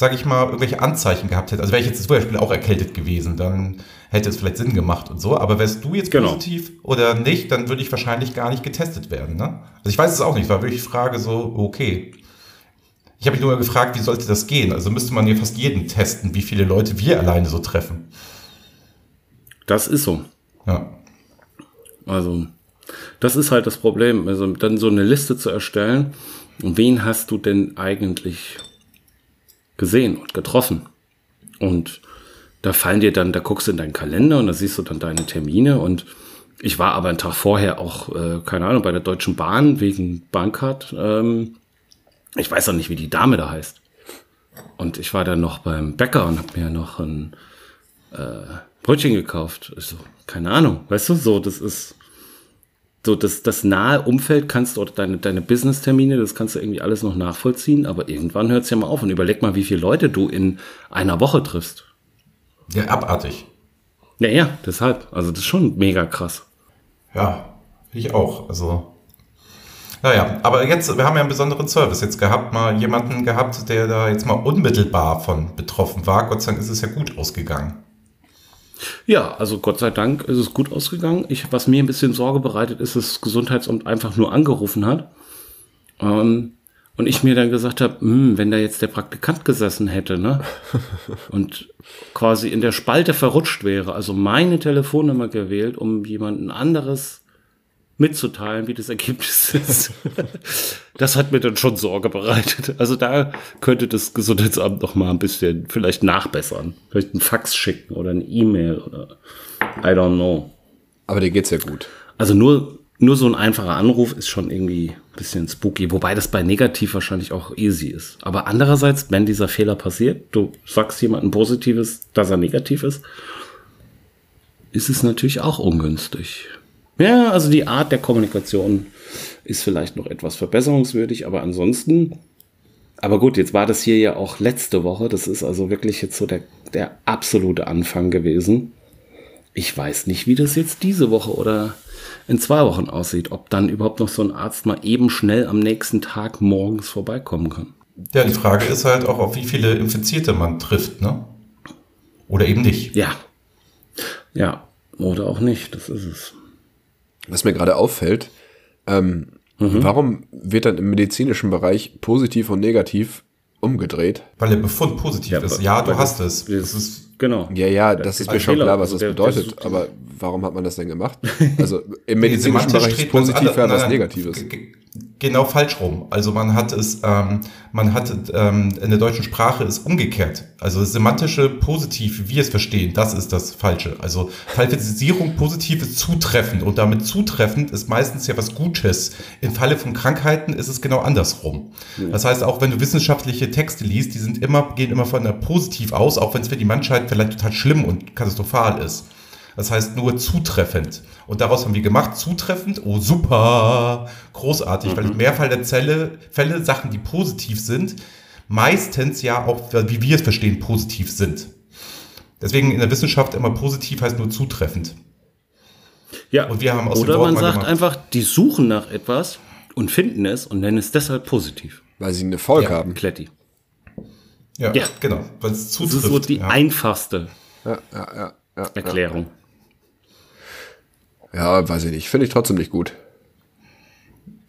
sage ich mal, irgendwelche Anzeichen gehabt hätte. Also wäre ich jetzt zum Beispiel auch erkältet gewesen, dann hätte es vielleicht Sinn gemacht und so. Aber wärst du jetzt Genau. positiv oder nicht, dann würde ich wahrscheinlich gar nicht getestet werden, ne? Also ich weiß es auch nicht, war wirklich Frage so, okay. Ich habe mich nur gefragt, wie sollte das gehen? Also müsste man ja fast jeden testen, wie viele Leute wir alleine so treffen. Das ist so. Ja. Also, das ist halt das Problem. Also, dann so eine Liste zu erstellen. Und wen hast du denn eigentlich gesehen und getroffen? Und da fallen dir dann, da guckst du in deinen Kalender und da siehst du dann deine Termine. Und ich war aber einen Tag vorher auch, äh, keine Ahnung, bei der Deutschen Bahn wegen Bahncard. Ähm, ich weiß auch nicht, wie die Dame da heißt. Und ich war dann noch beim Bäcker und habe mir noch ein Brötchen gekauft. Ich so, keine Ahnung, weißt du, so, das ist so, das, das nahe Umfeld kannst du, oder deine, deine Business-Termine, das kannst du irgendwie alles noch nachvollziehen, aber irgendwann hört es ja mal auf und überleg mal, wie viele Leute du in einer Woche triffst. Ja, abartig. Ja, ja, deshalb. Also, das ist schon mega krass. Ja, ich auch. Also. Naja, aber jetzt, wir haben ja einen besonderen Service jetzt gehabt, mal jemanden gehabt, der da jetzt mal unmittelbar von betroffen war. Gott sei Dank ist es ja gut ausgegangen. Ja, also Gott sei Dank ist es gut ausgegangen. Ich, was mir ein bisschen Sorge bereitet, ist, dass das Gesundheitsamt einfach nur angerufen hat. Ähm, und ich mir dann gesagt habe, hm, wenn da jetzt der Praktikant gesessen hätte, ne? Und quasi in der Spalte verrutscht wäre, also meine Telefonnummer gewählt, um jemanden anderes mitzuteilen, wie das Ergebnis ist. das hat mir dann schon Sorge bereitet. Also da könnte das Gesundheitsamt noch mal ein bisschen vielleicht nachbessern. Vielleicht einen Fax schicken oder eine E-Mail oder I don't know. Aber dir geht's ja gut. Also nur, nur so ein einfacher Anruf ist schon irgendwie ein bisschen spooky, wobei das bei negativ wahrscheinlich auch easy ist. Aber andererseits, wenn dieser Fehler passiert, du sagst jemandem Positives, dass er negativ ist, ist es natürlich auch ungünstig. Ja, also die Art der Kommunikation ist vielleicht noch etwas verbesserungswürdig, aber ansonsten, aber gut, jetzt war das hier ja auch letzte Woche, das ist also wirklich jetzt so der, der absolute Anfang gewesen. Ich weiß nicht, wie das jetzt diese Woche oder in zwei Wochen aussieht, ob dann überhaupt noch so ein Arzt mal eben schnell am nächsten Tag morgens vorbeikommen kann. Ja, die Frage ist halt auch, auf wie viele Infizierte man trifft, ne? Oder eben nicht. Ja. Ja. Oder auch nicht, das ist es. Was mir gerade auffällt, ähm, warum wird dann im medizinischen Bereich positiv und negativ umgedreht. Weil der Befund positiv Ja, ist. Ja, du hast das- es. das- ist Genau. Ja, ja, Das das ist mir schon Fehler. klar, was das der- bedeutet. der- aber warum hat man das denn gemacht? Also im medizinischen Bereich ist positiv ja was Negatives. Genau falsch rum. Also man hat es, ähm, man hat ähm, in der deutschen Sprache ist umgekehrt. Also das semantische Positiv, wie wir es verstehen, das ist das Falsche. Also Qualifizierung positiv ist zutreffend und damit zutreffend ist meistens ja was Gutes. Im Falle von Krankheiten ist es genau andersrum. Das heißt, auch wenn du wissenschaftliche Texte liest, die sind immer, gehen immer von der positiv aus, auch wenn es für die Menschheit vielleicht total schlimm und katastrophal ist. Das heißt nur zutreffend. Und daraus haben wir gemacht, zutreffend, oh super, großartig, weil im Mehrfall der Zelle, Fälle Sachen, die positiv sind, meistens ja auch, wie wir es verstehen, positiv sind. Deswegen in der Wissenschaft immer positiv heißt nur zutreffend. Ja. Und wir haben aus dem Oder Wort man sagt gemacht. einfach, die suchen nach etwas und finden es und nennen es deshalb positiv. Weil sie einen Erfolg Ja. haben. Kletti. Ja, Ja. genau, weil es Das zutrifft. ist so die ja. einfachste Ja, ja, ja, ja, Erklärung. Ja, weiß ich nicht. Finde ich trotzdem nicht gut.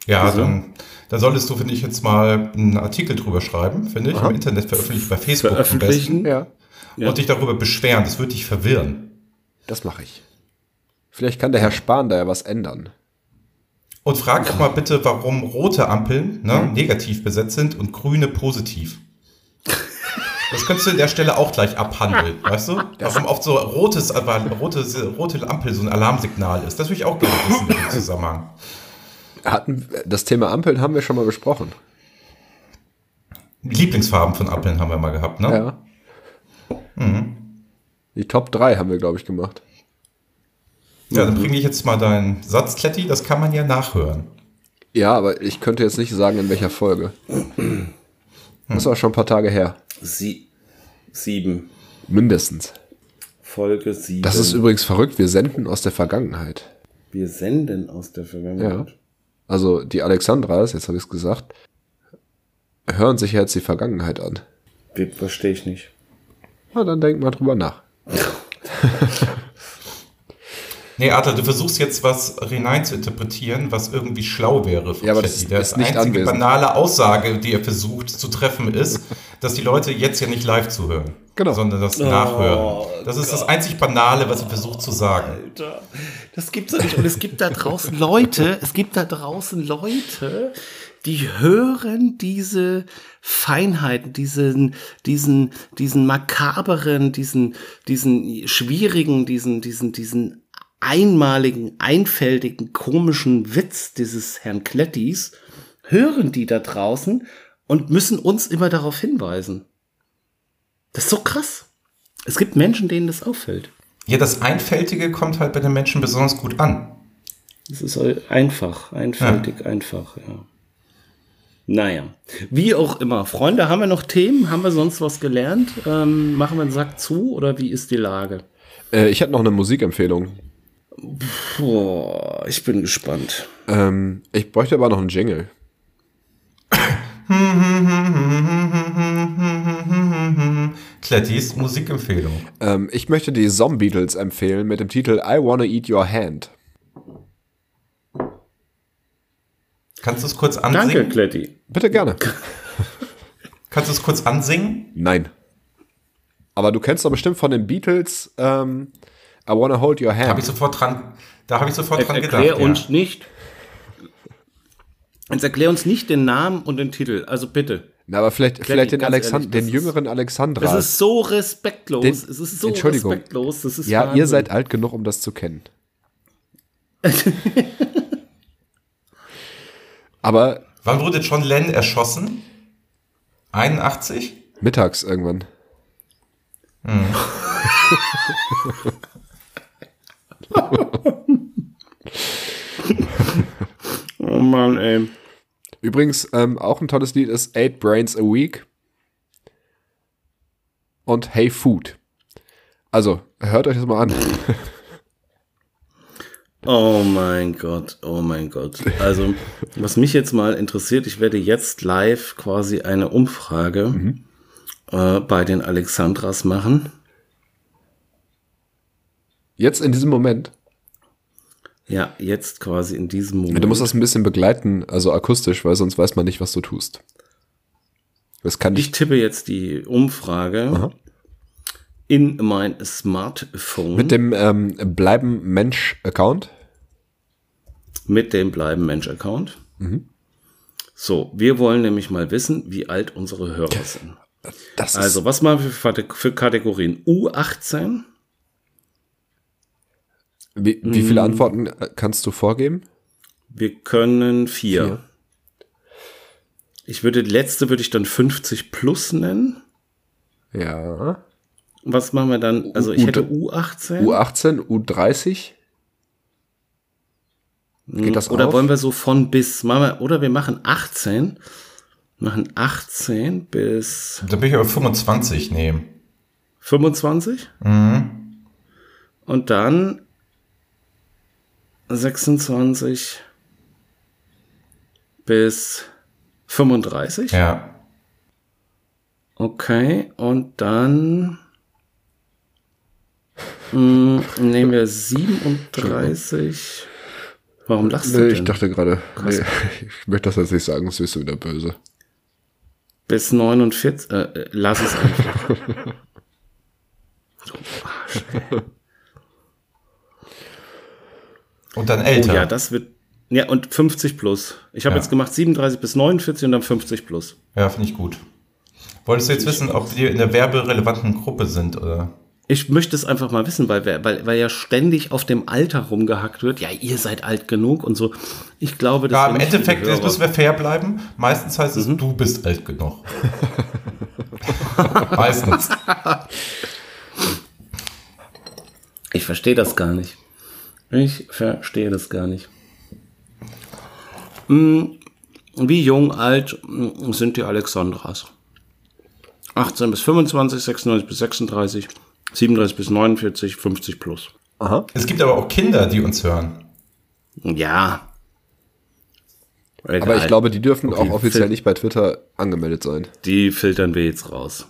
Ja, dann, da solltest du, finde ich, jetzt mal einen Artikel drüber schreiben, finde ich, im Internet veröffentlichen, bei Facebook am besten. Veröffentlichen. Ja, Ja. Und dich darüber beschweren, das wird dich verwirren. das mache ich. Vielleicht kann der Herr Spahn da ja was ändern. Und frag doch mal bitte, warum rote Ampeln ne, negativ besetzt sind und grüne positiv. Das könntest du an der Stelle auch gleich abhandeln, weißt du? Warum oft so rotes, aber rote, rote Ampel so ein Alarmsignal ist. Das würde ich auch gerne wissen in dem Zusammenhang. Hatten, das Thema Ampeln haben wir schon mal besprochen. Lieblingsfarben von Ampeln haben wir mal gehabt, ne? Ja. Mhm. Die Top 3 haben wir, glaube ich, gemacht. Ja, dann bringe ich jetzt mal deinen Satz, Kletti, das kann man ja nachhören. Ja, aber ich könnte jetzt nicht sagen, in welcher Folge. Das war schon ein paar Tage her. Sie sieben. Mindestens. Folge sieben. Das ist übrigens verrückt. Wir senden aus der Vergangenheit. Wir senden aus der Ja. Vergangenheit. Also die Alexandras, jetzt habe ich es gesagt, hören sich jetzt die Vergangenheit an. Ja. Verstehe ich nicht. Na, dann denk mal drüber nach. Nee, Adler, du versuchst jetzt was hinein zu interpretieren, was irgendwie schlau wäre. für Ja, aber das Der ist nicht einzige anwesend. banale Aussage, die er versucht zu treffen, ist, dass die Leute jetzt ja nicht live zuhören, Genau. sondern das nachhören. Das ist das einzig Banale, was er versucht zu sagen. Alter, das gibt's doch nicht. Und es gibt da draußen Leute, es gibt da draußen Leute, die hören diese Feinheiten, diesen, diesen, diesen makaberen, diesen, diesen schwierigen, diesen, diesen, diesen einmaligen, einfältigen, komischen Witz dieses Herrn Klettis, hören die da draußen und müssen uns immer darauf hinweisen. Das ist so krass. Es gibt Menschen, denen das auffällt. Ja, das Einfältige kommt halt bei den Menschen besonders gut an. Es ist einfach, einfältig, einfach, ja. Naja, wie auch immer. Freunde, haben wir noch Themen? Haben wir sonst was gelernt? Ähm, machen wir einen Sack zu oder wie ist die Lage? Äh, ich hätte noch eine Musikempfehlung. Boah, ich bin gespannt. Ähm, ich bräuchte aber noch einen Jingle. Klettis Musikempfehlung. Ähm, ich möchte die Zombietles empfehlen mit dem Titel I Wanna Eat Your Hand. Kannst du es kurz Danke, ansingen? Kletti. Bitte gerne. Kannst du es kurz ansingen? Nein. Aber du kennst doch bestimmt von den Beatles ähm, I Wanna Hold Your Da habe Hand. ich sofort dran, da habe ich sofort dran Erklär gedacht. uns ja. nicht. Jetzt erklär uns nicht den Namen und den Titel. Also bitte. Na, aber vielleicht, vielleicht den, Alexand ehrlich, den das ist- jüngeren Das Alexandra. ist so respektlos. Den- es ist so Entschuldigung. respektlos. Das ist ja, ihr Wahnsinn. seid alt genug, um das zu kennen. aber Wann wurde John Lennon erschossen? 81? mittags irgendwann. Oh Mann, ey. Übrigens, ähm, auch ein tolles Lied ist Eight Brains a Week und Hey Food. Also, hört euch das mal an. Oh mein Gott, oh mein Gott. Also, was mich jetzt mal interessiert, ich werde jetzt live quasi eine Umfrage äh, bei den Alexandras machen. Jetzt in diesem Moment. Ja, jetzt quasi in diesem Moment. Du musst das ein bisschen begleiten, also akustisch, weil sonst weiß man nicht, was du tust. Das kann Ich tippe jetzt die Umfrage in mein Smartphone mit dem ähm, Bleiben Mensch-Account. mit dem Bleiben Mensch-Account. So, wir wollen nämlich mal wissen, wie alt unsere Hörer sind. Also, was machen wir für Kategorien? U18, wie, wie viele Antworten äh, kannst du vorgeben? wir können vier. Vier. Ich würde, die letzte würde ich dann 50 plus nennen. Ja. Was machen wir dann? Also, ich U- hätte U18. U18, U30. Geht das Oder auf? wollen wir so von bis? Machen wir, oder wir machen 18. Machen 18 bis Da bin ich aber 25 nehmen. 25. Und dann 26 bis 35. Ja. Okay, und dann mh, nehmen wir 37. Warum lachst du Nee, denn? ich dachte gerade, nee, ich möchte das jetzt nicht sagen, sonst wirst du wieder böse. Bis 49. Äh, äh, lass es einfach. du Arsch, ey. Und dann Oh älter. ja, das wird. Ja, und 50 plus. Ich habe Ja. jetzt gemacht 37 bis 49 und dann 50 plus. Ja, finde ich gut. Wolltest du jetzt wissen, ob wir in der werberelevanten Gruppe sind oder? Ich möchte es einfach mal wissen, weil, weil, weil ja ständig auf dem Alter rumgehackt wird. Ja, ihr seid alt genug und so. Ich glaube, dass Ja, im Endeffekt jetzt müssen wir fair bleiben. Meistens heißt Mhm. es, du bist alt genug. Meistens. Ich verstehe das gar nicht. Ich verstehe das gar nicht. Hm, Wie jung, alt sind die Alexandras? 18 bis 25, 96 bis 36, 37 bis 49, 50 plus. Aha. Es gibt aber auch Kinder, die uns hören. Ja. Aber ich glaube, die dürfen auch offiziell nicht bei Twitter angemeldet sein. Die filtern wir jetzt raus.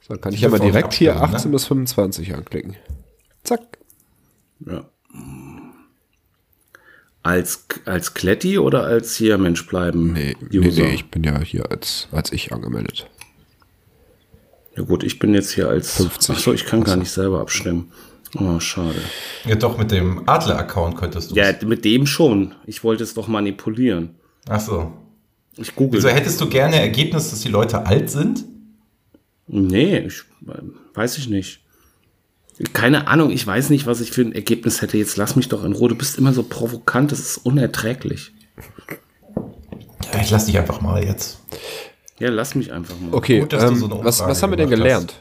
So, dann kann ich Die ja mal dürfen auch direkt hier abstimmen, ne? 18 bis 25 anklicken. Zack. Ja. Als, als Kletti oder als hier Mensch bleiben? Nee, nee, User? nee, ich bin ja hier als, als ich angemeldet. Ja gut, ich bin jetzt hier als 50. Ach so, ich kann gar nicht selber abstimmen. Oh, schade. Ja, doch, mit dem Adler-Account könntest du Ja, mit dem schon. Ich wollte es doch manipulieren. Ach so. Ich google. Wieso hättest du gerne Ergebnis, dass die Leute alt sind? Nee, ich, weiß ich nicht. Keine Ahnung, ich weiß nicht, was ich für ein Ergebnis hätte. Jetzt lass mich doch in Ruhe. Du bist immer so provokant, das ist unerträglich. Ja, ich lass dich einfach mal jetzt. Ja, lass mich einfach mal. Okay, Gut, dass du ähm, so was, was haben wir denn gelernt?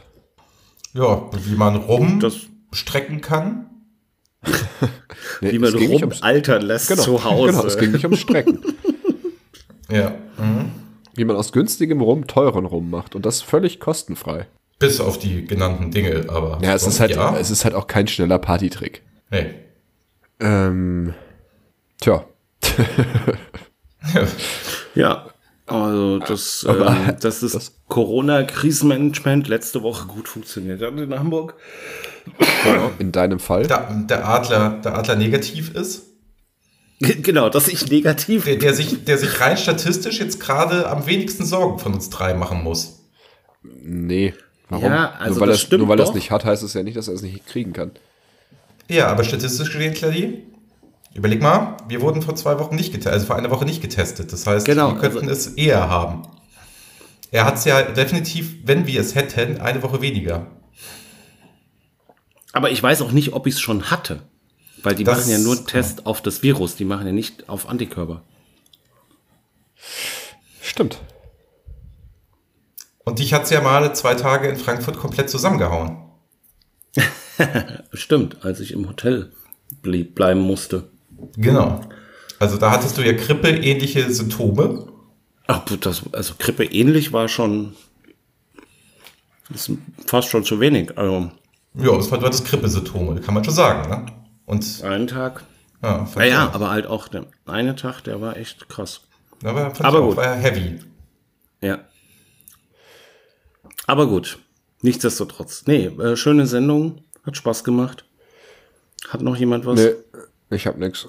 Ja, wie man rum Das- strecken kann. Nee, Wie man rumaltern lässt genau, zu Hause. Genau, es ging nicht ums Strecken. Ja. Mhm. Wie man aus günstigem Rum teuren Rum macht. Und das völlig kostenfrei. Bis auf die genannten Dinge, aber. Ja, es sonst ist halt, Ja. es ist halt auch kein schneller Partytrick. hey. Ähm, tja. Ja, also das, Aber ähm, dass das, das- Corona-Krisenmanagement letzte Woche gut funktioniert hat in Hamburg. In deinem Fall. Da, der Adler, der Adler negativ ist, Genau, dass ich negativ. der, der, sich, der sich rein statistisch jetzt gerade am wenigsten Sorgen von uns drei machen muss. Nee. Warum? Ja, also nur weil, das er stimmt nur weil er es nicht hat, heißt es ja nicht, dass er es nicht kriegen kann. Ja, aber statistisch gesehen, Clady, überleg mal, wir wurden vor zwei Wochen nicht getestet, also vor einer Woche nicht getestet. Das heißt, Genau, wir könnten es eher haben. Er hat es ja definitiv, wenn wir es hätten, eine Woche weniger. Aber ich weiß auch nicht, ob ich es schon hatte. Weil die Das- machen ja nur einen Test auf das Virus, die machen ja nicht auf Antikörper. Stimmt. Und dich hat es ja mal zwei Tage in Frankfurt komplett zusammengehauen. Stimmt, als ich im Hotel blieb, bleiben musste. Genau. Also da hattest du ja Grippe-ähnliche Symptome. Ach, das, also Grippe ähnlich war schon. Ist fast schon zu wenig. Also Ja, das war du hattest Grippesymptome, kann man schon sagen, ne? Und einen Tag. ja, fand Naja, ich- aber halt auch der eine Tag, der war echt krass. aber, aber gut. war heavy. Ja. Aber gut. Nichtsdestotrotz. Nee, äh, schöne Sendung. Hat Spaß gemacht. Hat noch jemand was? Nee, ich hab nix.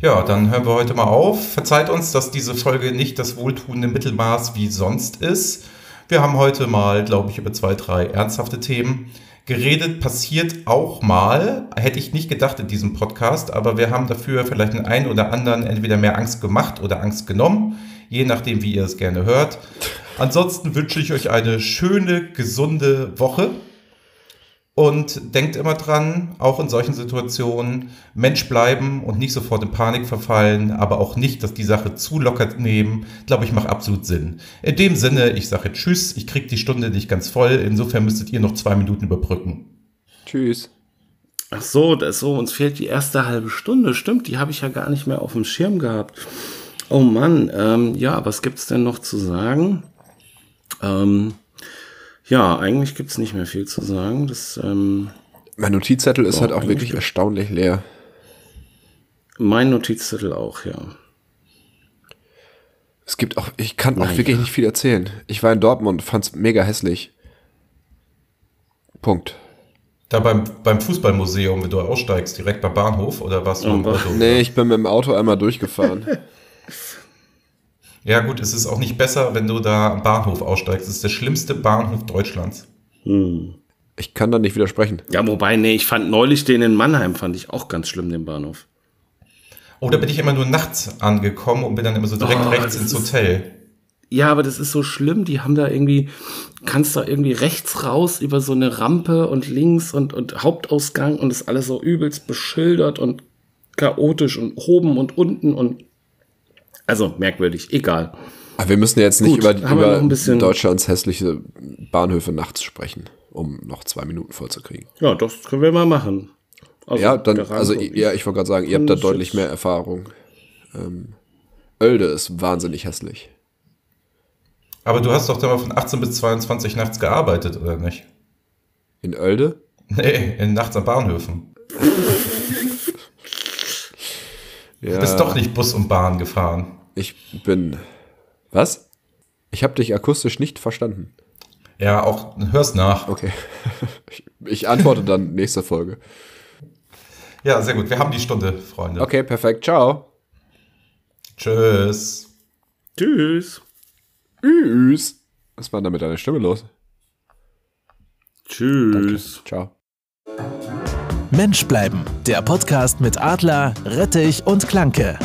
Ja, dann hören wir heute mal auf. Verzeiht uns, dass diese Folge nicht das wohltuende Mittelmaß wie sonst ist. Wir haben heute mal, glaube ich, über zwei, drei ernsthafte Themen geredet. Passiert auch mal, hätte ich nicht gedacht in diesem Podcast, aber wir haben dafür vielleicht den einen oder anderen entweder mehr Angst gemacht oder Angst genommen, je nachdem, wie ihr es gerne hört. Ansonsten wünsche ich euch eine schöne, gesunde Woche. Und denkt immer dran, auch in solchen Situationen, Mensch bleiben und nicht sofort in Panik verfallen, aber auch nicht, dass die Sache zu locker nehmen, glaube ich, macht absolut Sinn. In dem Sinne, ich sage Tschüss, ich kriege die Stunde nicht ganz voll, insofern müsstet ihr noch zwei Minuten überbrücken. Tschüss. Ach so, das so, uns fehlt die erste halbe Stunde, stimmt, die habe ich ja gar nicht mehr auf dem Schirm gehabt. Oh Mann, ähm, ja, was gibt's denn noch zu sagen? Ähm, ja, eigentlich gibt's nicht mehr viel zu sagen. Das, ähm, Mein Notizzettel ist halt auch wirklich erstaunlich leer. mein Notizzettel auch, ja. Es gibt auch, ich kann auch Naja. wirklich nicht viel erzählen. Ich war in Dortmund, fand's mega hässlich. Punkt. Da beim, beim Fußballmuseum, wenn du aussteigst, direkt beim Bahnhof oder was? Oh, was? Nee, ich bin mit dem Auto einmal durchgefahren. Ja gut, es ist auch nicht besser, wenn du da am Bahnhof aussteigst. Es ist der schlimmste Bahnhof Deutschlands. Hm. Ich kann da nicht widersprechen. Ja, wobei, nee, ich fand neulich den in Mannheim, fand ich auch ganz schlimm, den Bahnhof. Oh, da bin ich immer nur nachts angekommen und bin dann immer so direkt Oh, rechts das ins ist- Hotel. Ja, aber das ist so schlimm. Die haben da irgendwie, kannst da irgendwie rechts raus über so eine Rampe und links und, und Hauptausgang und ist alles so übelst beschildert und chaotisch und oben und unten und also merkwürdig, egal. Aber wir müssen jetzt nicht Gut, über, über ein bisschen- Deutschlands hässliche Bahnhöfe nachts sprechen, um noch zwei Minuten vollzukriegen. Ja, das können wir mal machen. Also, ja, dann, also und ja, ich wollte gerade sagen, ihr habt da deutlich mehr Erfahrung. Ähm, Oelde ist wahnsinnig hässlich. Aber du hast doch da mal von 18 bis 22 nachts gearbeitet, oder nicht? In Oelde? Nee, in nachts an Bahnhöfen. Ja, Du bist doch nicht Bus und Bahn gefahren. Ich bin. Was? Ich habe dich akustisch nicht verstanden. Ja, auch hörst nach. Okay. ich, ich antworte dann nächste Folge. Ja, sehr gut. Wir haben die Stunde, Freunde. Okay, perfekt. Ciao. Tschüss. Tschüss. Tschüss. Was war denn da mit deiner Stimme los? Tschüss. Ciao. Mensch bleiben, der Podcast mit Adler, Rettich und Klanke.